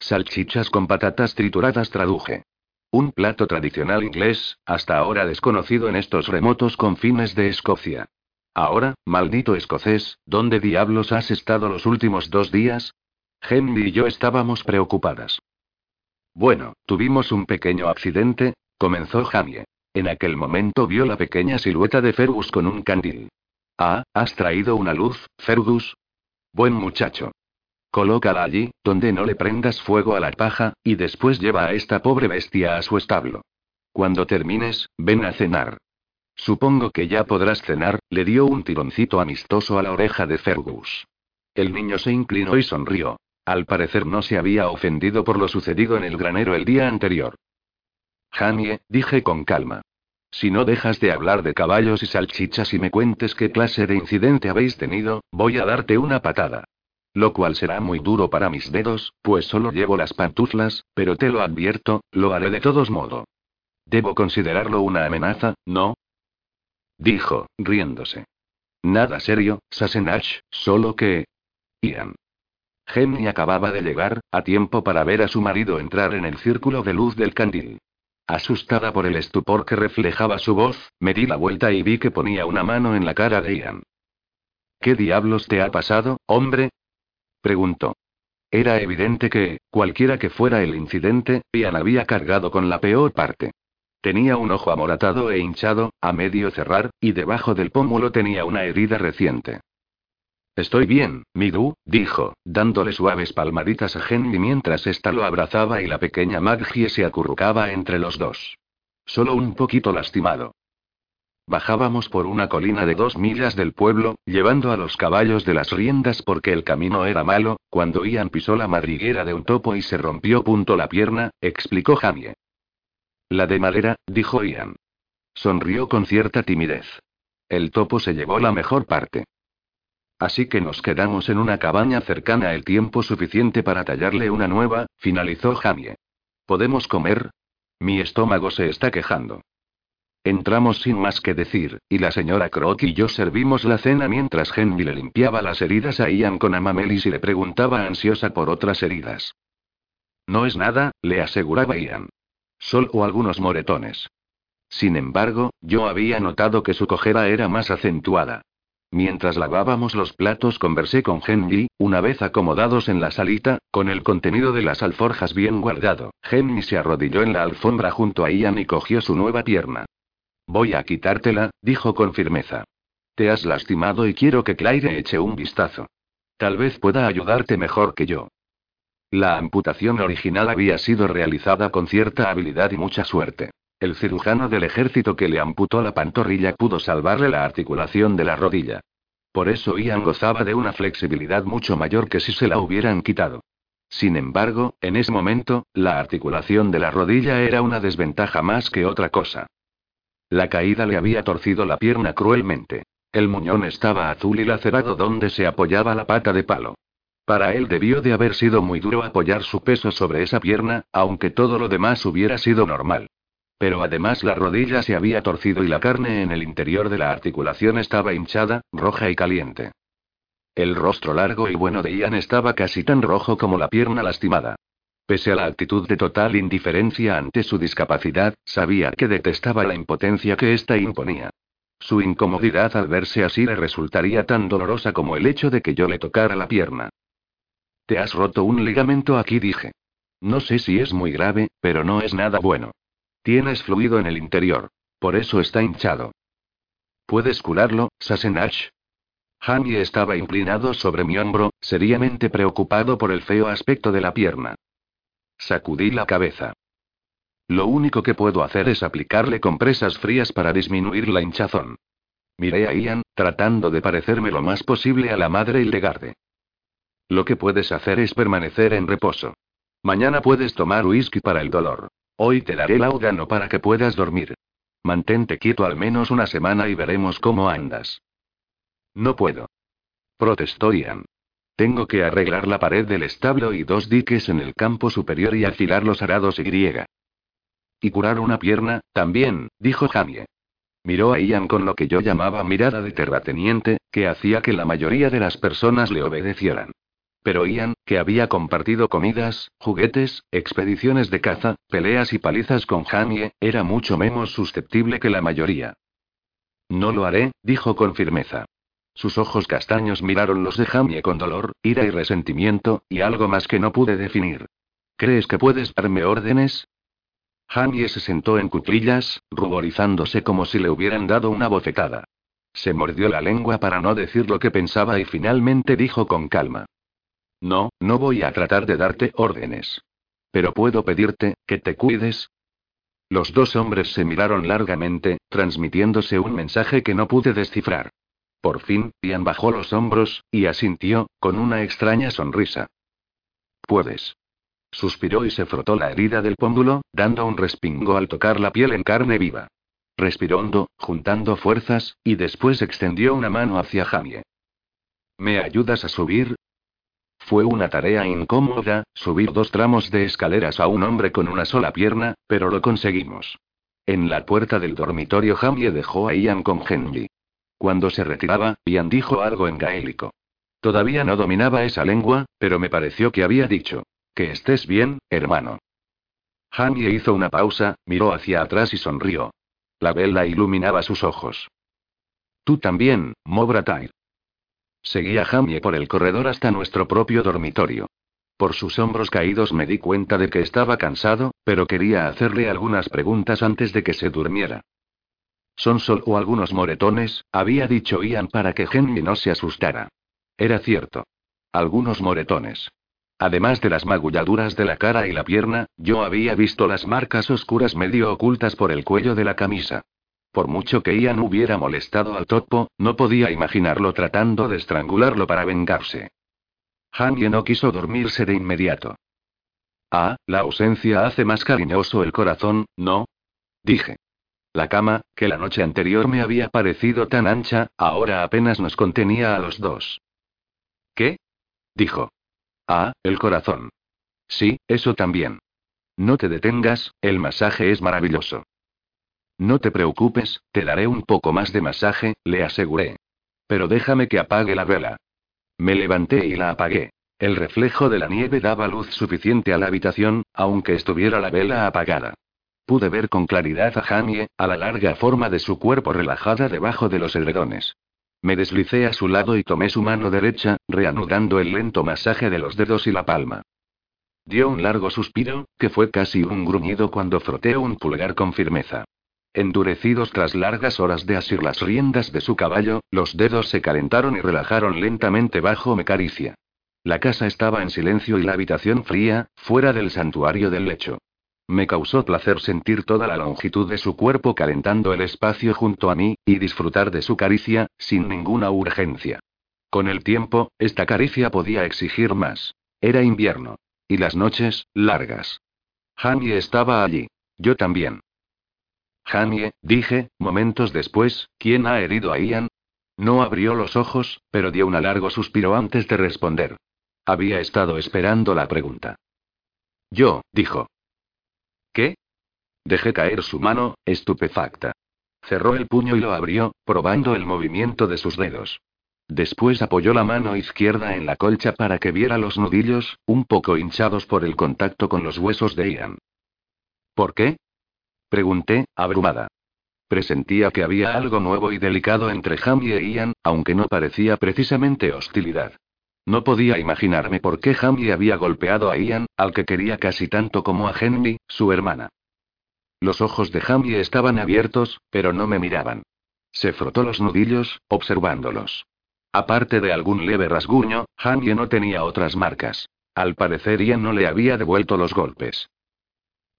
Salchichas con patatas trituradas traduje. Un plato tradicional inglés, hasta ahora desconocido en estos remotos confines de Escocia. Ahora, maldito escocés, ¿dónde diablos has estado los últimos dos días? Henry y yo estábamos preocupadas. Bueno, tuvimos un pequeño accidente, comenzó Jamie. En aquel momento vio la pequeña silueta de Fergus con un candil. Ah, ¿has traído una luz, Fergus? Buen muchacho. Colócala allí, donde no le prendas fuego a la paja, y después lleva a esta pobre bestia a su establo. Cuando termines, ven a cenar. Supongo que ya podrás cenar, le dio un tironcito amistoso a la oreja de Fergus. El niño se inclinó y sonrió. Al parecer no se había ofendido por lo sucedido en el granero el día anterior. Jamie, dije con calma. Si no dejas de hablar de caballos y salchichas y me cuentes qué clase de incidente habéis tenido, voy a darte una patada. Lo cual será muy duro para mis dedos, pues solo llevo las pantuflas, pero te lo advierto, lo haré de todos modos. Debo considerarlo una amenaza, ¿no? Dijo, riéndose. Nada serio, Sassenach, solo que... Ian. Jenny acababa de llegar, a tiempo para ver a su marido entrar en el círculo de luz del candil. Asustada por el estupor que reflejaba su voz, me di la vuelta y vi que ponía una mano en la cara de Ian. ¿Qué diablos te ha pasado, hombre? Preguntó. Era evidente que, cualquiera que fuera el incidente, Ian había cargado con la peor parte. Tenía un ojo amoratado e hinchado, a medio cerrar, y debajo del pómulo tenía una herida reciente. Estoy bien, Midu, dijo, dándole suaves palmaditas a Henry mientras ésta lo abrazaba y la pequeña Maggie se acurrucaba entre los dos. Solo un poquito lastimado. Bajábamos por una colina de dos millas del pueblo, llevando a los caballos de las riendas porque el camino era malo, cuando Ian pisó la madriguera de un topo y se rompió punto la pierna, explicó Jamie. La de madera, dijo Ian. Sonrió con cierta timidez. El topo se llevó la mejor parte. Así que nos quedamos en una cabaña cercana el tiempo suficiente para tallarle una nueva, finalizó Jamie. ¿Podemos comer? Mi estómago se está quejando. Entramos sin más que decir, y la señora Croc y yo servimos la cena mientras Henry le limpiaba las heridas a Ian con amamelis y le preguntaba ansiosa por otras heridas. No es nada, le aseguraba Ian. Solo algunos moretones. Sin embargo, yo había notado que su cojera era más acentuada. Mientras lavábamos los platos conversé con Henry, una vez acomodados en la salita, con el contenido de las alforjas bien guardado. Henry se arrodilló en la alfombra junto a Ian y cogió su nueva pierna. Voy a quitártela, dijo con firmeza. Te has lastimado y quiero que Claire eche un vistazo. Tal vez pueda ayudarte mejor que yo. La amputación original había sido realizada con cierta habilidad y mucha suerte. El cirujano del ejército que le amputó la pantorrilla pudo salvarle la articulación de la rodilla. Por eso Ian gozaba de una flexibilidad mucho mayor que si se la hubieran quitado. Sin embargo, en ese momento, la articulación de la rodilla era una desventaja más que otra cosa. La caída le había torcido la pierna cruelmente. El muñón estaba azul y lacerado donde se apoyaba la pata de palo. Para él debió de haber sido muy duro apoyar su peso sobre esa pierna, aunque todo lo demás hubiera sido normal. Pero además la rodilla se había torcido y la carne en el interior de la articulación estaba hinchada, roja y caliente. El rostro largo y bueno de Ian estaba casi tan rojo como la pierna lastimada. Pese a la actitud de total indiferencia ante su discapacidad, sabía que detestaba la impotencia que ésta imponía. Su incomodidad al verse así le resultaría tan dolorosa como el hecho de que yo le tocara la pierna. Te has roto un ligamento aquí, dije. No sé si es muy grave, pero no es nada bueno. Tienes fluido en el interior. Por eso está hinchado. ¿Puedes curarlo, Sassenach? Jamie estaba inclinado sobre mi hombro, seriamente preocupado por el feo aspecto de la pierna. Sacudí la cabeza. Lo único que puedo hacer es aplicarle compresas frías para disminuir la hinchazón. Miré a Ian, tratando de parecerme lo más posible a la madre y legarde. Lo que puedes hacer es permanecer en reposo. Mañana puedes tomar whisky para el dolor. Hoy te daré laudano para que puedas dormir. Mantente quieto al menos una semana y veremos cómo andas. No puedo. Protestó Ian. Tengo que arreglar la pared del establo y dos diques en el campo superior y afilar los arados y griega. Y curar una pierna, también, dijo Jamie. Miró a Ian con lo que yo llamaba mirada de terrateniente, que hacía que la mayoría de las personas le obedecieran. Pero Ian, que había compartido comidas, juguetes, expediciones de caza, peleas y palizas con Jamie, era mucho menos susceptible que la mayoría. No lo haré, dijo con firmeza. Sus ojos castaños miraron los de Jamie con dolor, ira y resentimiento, y algo más que no pude definir. ¿Crees que puedes darme órdenes? Jamie se sentó en cuclillas, ruborizándose como si le hubieran dado una bofetada. Se mordió la lengua para no decir lo que pensaba y finalmente dijo con calma. No, no voy a tratar de darte órdenes. Pero puedo pedirte, que te cuides. Los dos hombres se miraron largamente, transmitiéndose un mensaje que no pude descifrar. Por fin, Ian bajó los hombros, y asintió, con una extraña sonrisa. Puedes. Suspiró y se frotó la herida del pómulo, dando un respingo al tocar la piel en carne viva. Respiró hondo, juntando fuerzas, y después extendió una mano hacia Jamie. ¿Me ayudas a subir? Fue una tarea incómoda, subir dos tramos de escaleras a un hombre con una sola pierna, pero lo conseguimos. En la puerta del dormitorio Jamie dejó a Ian con Henry. Cuando se retiraba, Ian dijo algo en gaélico. Todavía no dominaba esa lengua, pero me pareció que había dicho. Que estés bien, hermano. Jamie hizo una pausa, miró hacia atrás y sonrió. La vela iluminaba sus ojos. Tú también, Mobratai. Seguía Jamie por el corredor hasta nuestro propio dormitorio. Por sus hombros caídos me di cuenta de que estaba cansado, pero quería hacerle algunas preguntas antes de que se durmiera. Son solo algunos moretones, había dicho Ian para que Henry no se asustara. Era cierto. Algunos moretones. Además de las magulladuras de la cara y la pierna, yo había visto las marcas oscuras medio ocultas por el cuello de la camisa. Por mucho que Ian hubiera molestado al topo, no podía imaginarlo tratando de estrangularlo para vengarse. Hanye no quiso dormirse de inmediato. Ah, la ausencia hace más cariñoso el corazón, ¿no? Dije. La cama, que la noche anterior me había parecido tan ancha, ahora apenas nos contenía a los dos. ¿Qué? dijo. Ah, el corazón. Sí, eso también. No te detengas, el masaje es maravilloso. No te preocupes, te daré un poco más de masaje, le aseguré. Pero déjame que apague la vela. Me levanté y la apagué. El reflejo de la nieve daba luz suficiente a la habitación, aunque estuviera la vela apagada. Pude ver con claridad a Jamie, a la larga forma de su cuerpo relajada debajo de los edredones. Me deslicé a su lado y tomé su mano derecha, reanudando el lento masaje de los dedos y la palma. Dio un largo suspiro, que fue casi un gruñido cuando froté un pulgar con firmeza. Endurecidos tras largas horas de asir las riendas de su caballo, los dedos se calentaron y relajaron lentamente bajo mi caricia. La casa estaba en silencio y la habitación fría, fuera del santuario del lecho. Me causó placer sentir toda la longitud de su cuerpo calentando el espacio junto a mí, y disfrutar de su caricia, sin ninguna urgencia. Con el tiempo, esta caricia podía exigir más. Era invierno. Y las noches, largas. Jamie estaba allí. Yo también. Jamie, dije, momentos después, ¿quién ha herido a Ian? No abrió los ojos, pero dio un largo suspiro antes de responder. Había estado esperando la pregunta. Yo, dijo. ¿Qué? Dejé caer su mano, estupefacta. Cerró el puño y lo abrió, probando el movimiento de sus dedos. Después apoyó la mano izquierda en la colcha para que viera los nudillos, un poco hinchados por el contacto con los huesos de Ian. ¿Por qué? Pregunté, abrumada. Presentía que había algo nuevo y delicado entre Jamie e Ian, aunque no parecía precisamente hostilidad. No podía imaginarme por qué Jamie había golpeado a Ian, al que quería casi tanto como a Henry, su hermana. Los ojos de Jamie estaban abiertos, pero no me miraban. Se frotó los nudillos, observándolos. Aparte de algún leve rasguño, Jamie no tenía otras marcas. Al parecer Ian no le había devuelto los golpes.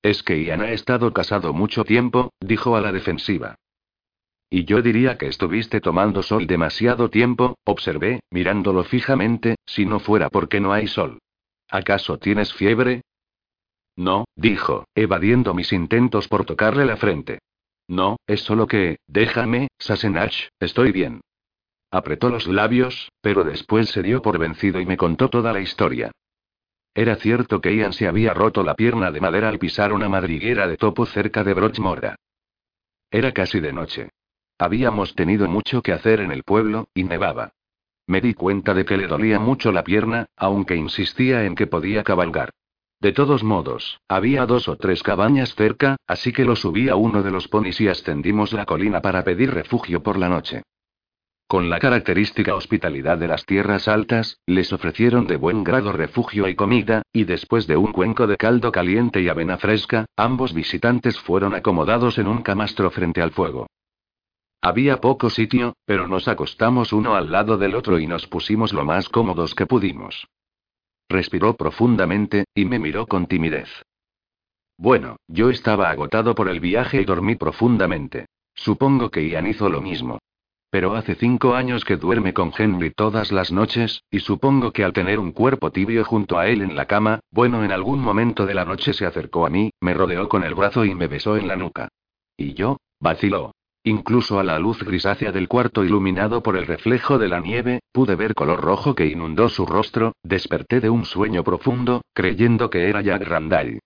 Es que Ian ha estado casado mucho tiempo, dijo a la defensiva. Y yo diría que estuviste tomando sol demasiado tiempo, observé, mirándolo fijamente, si no fuera porque no hay sol. ¿Acaso tienes fiebre? No, dijo, evadiendo mis intentos por tocarle la frente. No, es solo que, déjame, Sassenach, estoy bien. Apretó los labios, pero después se dio por vencido y me contó toda la historia. Era cierto que Ian se había roto la pierna de madera al pisar una madriguera de topo cerca de Brochmorda. Era casi de noche. Habíamos tenido mucho que hacer en el pueblo, y nevaba. Me di cuenta de que le dolía mucho la pierna, aunque insistía en que podía cabalgar. De todos modos, había dos o tres cabañas cerca, así que lo subí a uno de los ponis y ascendimos la colina para pedir refugio por la noche. Con la característica hospitalidad de las tierras altas, les ofrecieron de buen grado refugio y comida, y después de un cuenco de caldo caliente y avena fresca, ambos visitantes fueron acomodados en un camastro frente al fuego. Había poco sitio, pero nos acostamos uno al lado del otro y nos pusimos lo más cómodos que pudimos. Respiró profundamente, y me miró con timidez. Bueno, yo estaba agotado por el viaje y dormí profundamente. Supongo que Ian hizo lo mismo. Pero hace cinco años que duerme con Henry todas las noches, y supongo que al tener un cuerpo tibio junto a él en la cama, bueno, en algún momento de la noche se acercó a mí, me rodeó con el brazo y me besó en la nuca. Y yo, vaciló. Incluso a la luz grisácea del cuarto iluminado por el reflejo de la nieve, pude ver color rojo que inundó su rostro, desperté de un sueño profundo, creyendo que era Jack Randall.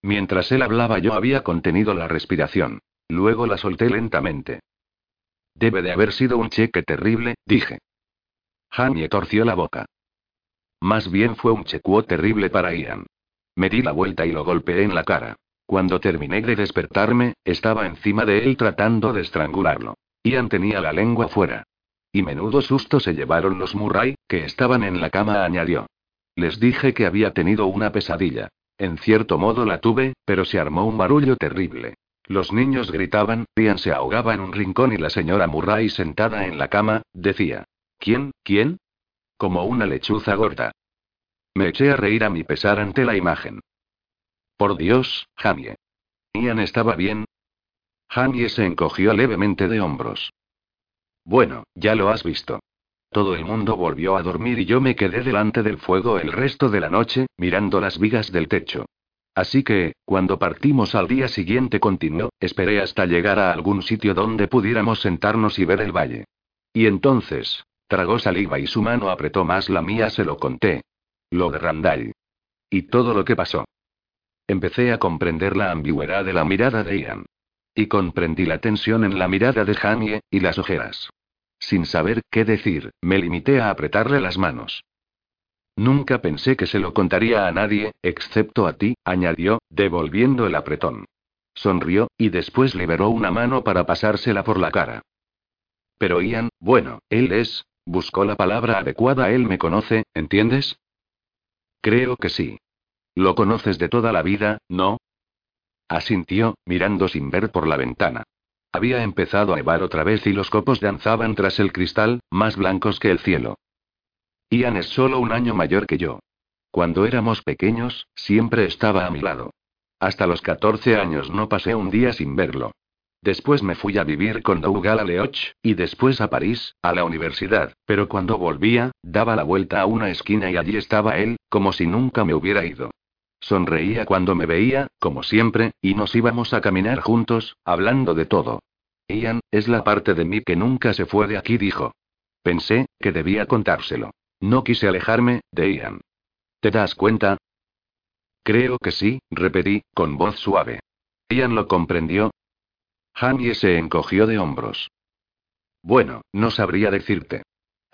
Mientras él hablaba yo había contenido la respiración. Luego la solté lentamente. Debe de haber sido un cheque terrible, dije. Jamie torció la boca. Más bien fue un chequeo terrible para Ian. Me di la vuelta y lo golpeé en la cara. Cuando terminé de despertarme, estaba encima de él tratando de estrangularlo. Ian tenía la lengua fuera. Y menudo susto se llevaron los Murray, que estaban en la cama, añadió. Les dije que había tenido una pesadilla. En cierto modo la tuve, pero se armó un barullo terrible. Los niños gritaban, Ian se ahogaba en un rincón y la señora Murray sentada en la cama, decía. ¿Quién? ¿Quién? Como una lechuza gorda. Me eché a reír a mi pesar ante la imagen. Por Dios, Jamie. ¿Ian estaba bien? Jamie se encogió levemente de hombros. Bueno, ya lo has visto. Todo el mundo volvió a dormir y yo me quedé delante del fuego el resto de la noche, mirando las vigas del techo. Así que, cuando partimos al día siguiente continuó, esperé hasta llegar a algún sitio donde pudiéramos sentarnos y ver el valle. Y entonces, tragó saliva y su mano apretó más la mía, se lo conté. Lo de Randall. Y todo lo que pasó. Empecé a comprender la ambigüedad de la mirada de Ian. Y comprendí la tensión en la mirada de Jamie, y las ojeras. Sin saber qué decir, me limité a apretarle las manos. Nunca pensé que se lo contaría a nadie, excepto a ti, añadió, devolviendo el apretón. Sonrió, y después liberó una mano para pasársela por la cara. Pero Ian, bueno, él es, buscó la palabra adecuada, él me conoce, ¿entiendes? Creo que sí. Lo conoces de toda la vida, ¿no? Asintió, mirando sin ver por la ventana. Había empezado a nevar otra vez y los copos danzaban tras el cristal, más blancos que el cielo. Ian es solo un año mayor que yo. Cuando éramos pequeños, siempre estaba a mi lado. Hasta los 14 años no pasé un día sin verlo. Después me fui a vivir con Dougal a Leoch, y después a París, a la universidad, pero cuando volvía, daba la vuelta a una esquina y allí estaba él, como si nunca me hubiera ido. Sonreía cuando me veía, como siempre, y nos íbamos a caminar juntos, hablando de todo. Ian, es la parte de mí que nunca se fue de aquí, dijo. Pensé, que debía contárselo. No quise alejarme, de Ian. ¿Te das cuenta? Creo que sí, repetí, con voz suave. Ian lo comprendió. Jamie se encogió de hombros. Bueno, no sabría decirte.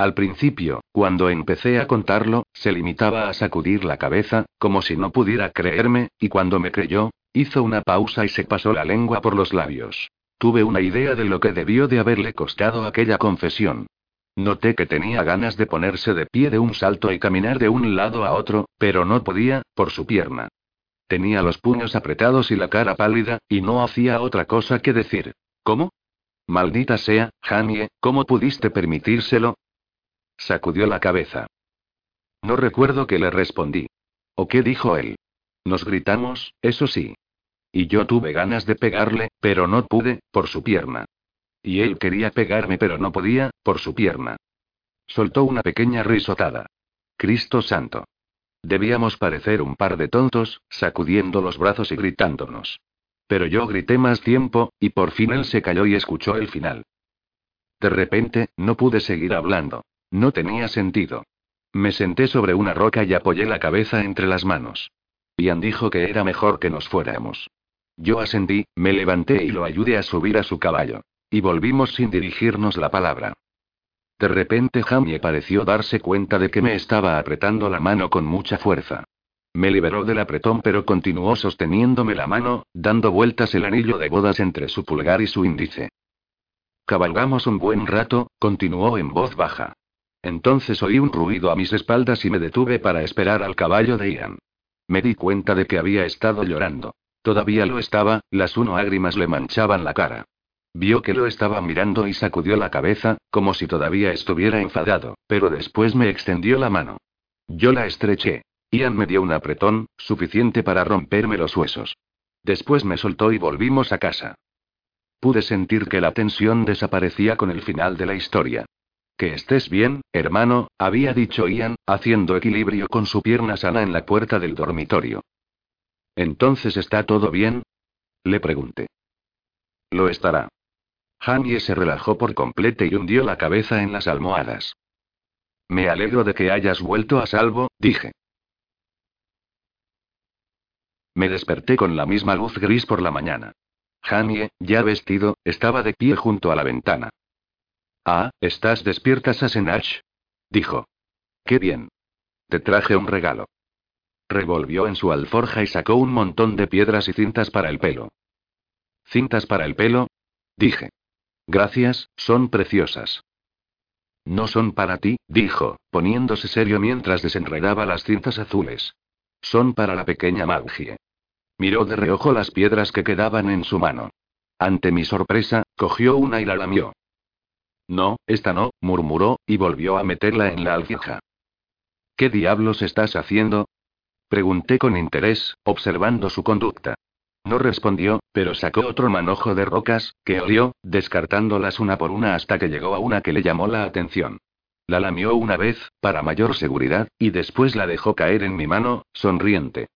Al principio, cuando empecé a contarlo, se limitaba a sacudir la cabeza, como si no pudiera creerme, y cuando me creyó, hizo una pausa y se pasó la lengua por los labios. Tuve una idea de lo que debió de haberle costado aquella confesión. Noté que tenía ganas de ponerse de pie de un salto y caminar de un lado a otro, pero no podía, por su pierna. Tenía los puños apretados y la cara pálida, y no hacía otra cosa que decir. ¿Cómo? Maldita sea, Jamie, ¿cómo pudiste permitírselo? Sacudió la cabeza. No recuerdo que le respondí. ¿O qué dijo él? Nos gritamos, eso sí. Y yo tuve ganas de pegarle, pero no pude, por su pierna. Y él quería pegarme, pero no podía, por su pierna. Soltó una pequeña risotada. Cristo santo. Debíamos parecer un par de tontos, sacudiendo los brazos y gritándonos. Pero yo grité más tiempo, y por fin él se calló y escuchó el final. De repente, no pude seguir hablando. No tenía sentido. Me senté sobre una roca y apoyé la cabeza entre las manos. Ian dijo que era mejor que nos fuéramos. Yo asentí, me levanté y lo ayudé a subir a su caballo. Y volvimos sin dirigirnos la palabra. De repente Jamie pareció darse cuenta de que me estaba apretando la mano con mucha fuerza. Me liberó del apretón pero continuó sosteniéndome la mano, dando vueltas el anillo de bodas entre su pulgar y su índice. Cabalgamos un buen rato, continuó en voz baja. Entonces oí un ruido a mis espaldas y me detuve para esperar al caballo de Ian. Me di cuenta de que había estado llorando. Todavía lo estaba, las uno lágrimas le manchaban la cara. Vio que lo estaba mirando y sacudió la cabeza, como si todavía estuviera enfadado, pero después me extendió la mano. Yo la estreché. Ian me dio un apretón, suficiente para romperme los huesos. Después me soltó y volvimos a casa. Pude sentir que la tensión desaparecía con el final de la historia. Que estés bien, hermano, había dicho Ian, haciendo equilibrio con su pierna sana en la puerta del dormitorio. ¿Entonces está todo bien? Le pregunté. Lo estará. Jamie se relajó por completo y hundió la cabeza en las almohadas. Me alegro de que hayas vuelto a salvo, dije. Me desperté con la misma luz gris por la mañana. Jamie, ya vestido, estaba de pie junto a la ventana. Ah, ¿estás despierta, Sassenach? dijo. Qué bien. Te traje un regalo. Revolvió en su alforja y sacó un montón de piedras y cintas para el pelo. ¿Cintas para el pelo? dije. Gracias, son preciosas. No son para ti, dijo, poniéndose serio mientras desenredaba las cintas azules. Son para la pequeña Maggie. Miró de reojo las piedras que quedaban en su mano. Ante mi sorpresa, cogió una y la lamió. No, esta no, murmuró, y volvió a meterla en la aljija. ¿Qué diablos estás haciendo? Pregunté con interés, observando su conducta. No respondió, pero sacó otro manojo de rocas, que olió, descartándolas una por una hasta que llegó a una que le llamó la atención. La lamió una vez, para mayor seguridad, y después la dejó caer en mi mano, sonriente.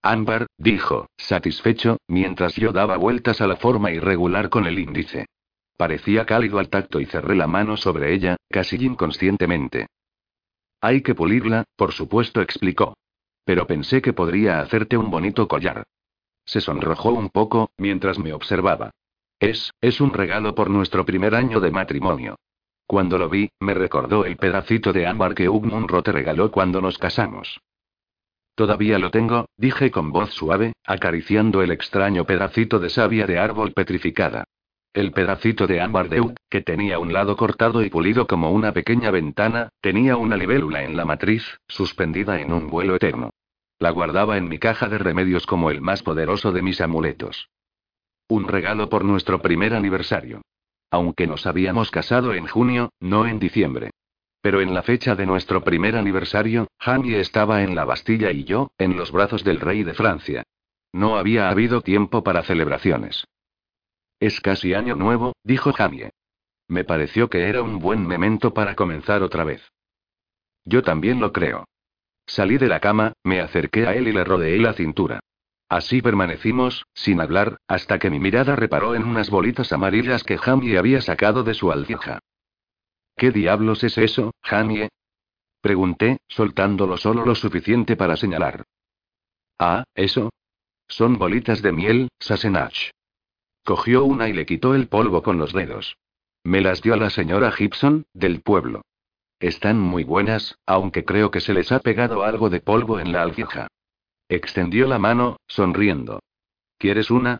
Ámbar, dijo, satisfecho, mientras yo daba vueltas a la forma irregular con el índice. Parecía cálido al tacto y cerré la mano sobre ella, casi inconscientemente. Hay que pulirla, por supuesto, explicó. Pero pensé que podría hacerte un bonito collar. Se sonrojó un poco, mientras me observaba. Es, es un regalo por nuestro primer año de matrimonio. Cuando lo vi, me recordó el pedacito de ámbar que Ugmunro te regaló cuando nos casamos. Todavía lo tengo, dije con voz suave, acariciando el extraño pedacito de savia de árbol petrificada. El pedacito de ámbar de que tenía un lado cortado y pulido como una pequeña ventana, tenía una libélula en la matriz, suspendida en un vuelo eterno. La guardaba en mi caja de remedios como el más poderoso de mis amuletos. Un regalo por nuestro primer aniversario. Aunque nos habíamos casado en junio, no en diciembre. Pero en la fecha de nuestro primer aniversario, Jamie estaba en la Bastilla y yo, en los brazos del rey de Francia. No había habido tiempo para celebraciones. Es casi año nuevo, dijo Jamie. Me pareció que era un buen memento para comenzar otra vez. Yo también lo creo. Salí de la cama, me acerqué a él y le rodeé la cintura. Así permanecimos, sin hablar, hasta que mi mirada reparó en unas bolitas amarillas que Jamie había sacado de su aljija. ¿Qué diablos es eso, Jamie? Pregunté, soltándolo solo lo suficiente para señalar. Ah, eso. Son bolitas de miel, Sassenach. Cogió una y le quitó el polvo con los dedos. Me las dio a la señora Gibson, del pueblo. Están muy buenas, aunque creo que se les ha pegado algo de polvo en la aljija. Extendió la mano, sonriendo. ¿Quieres una?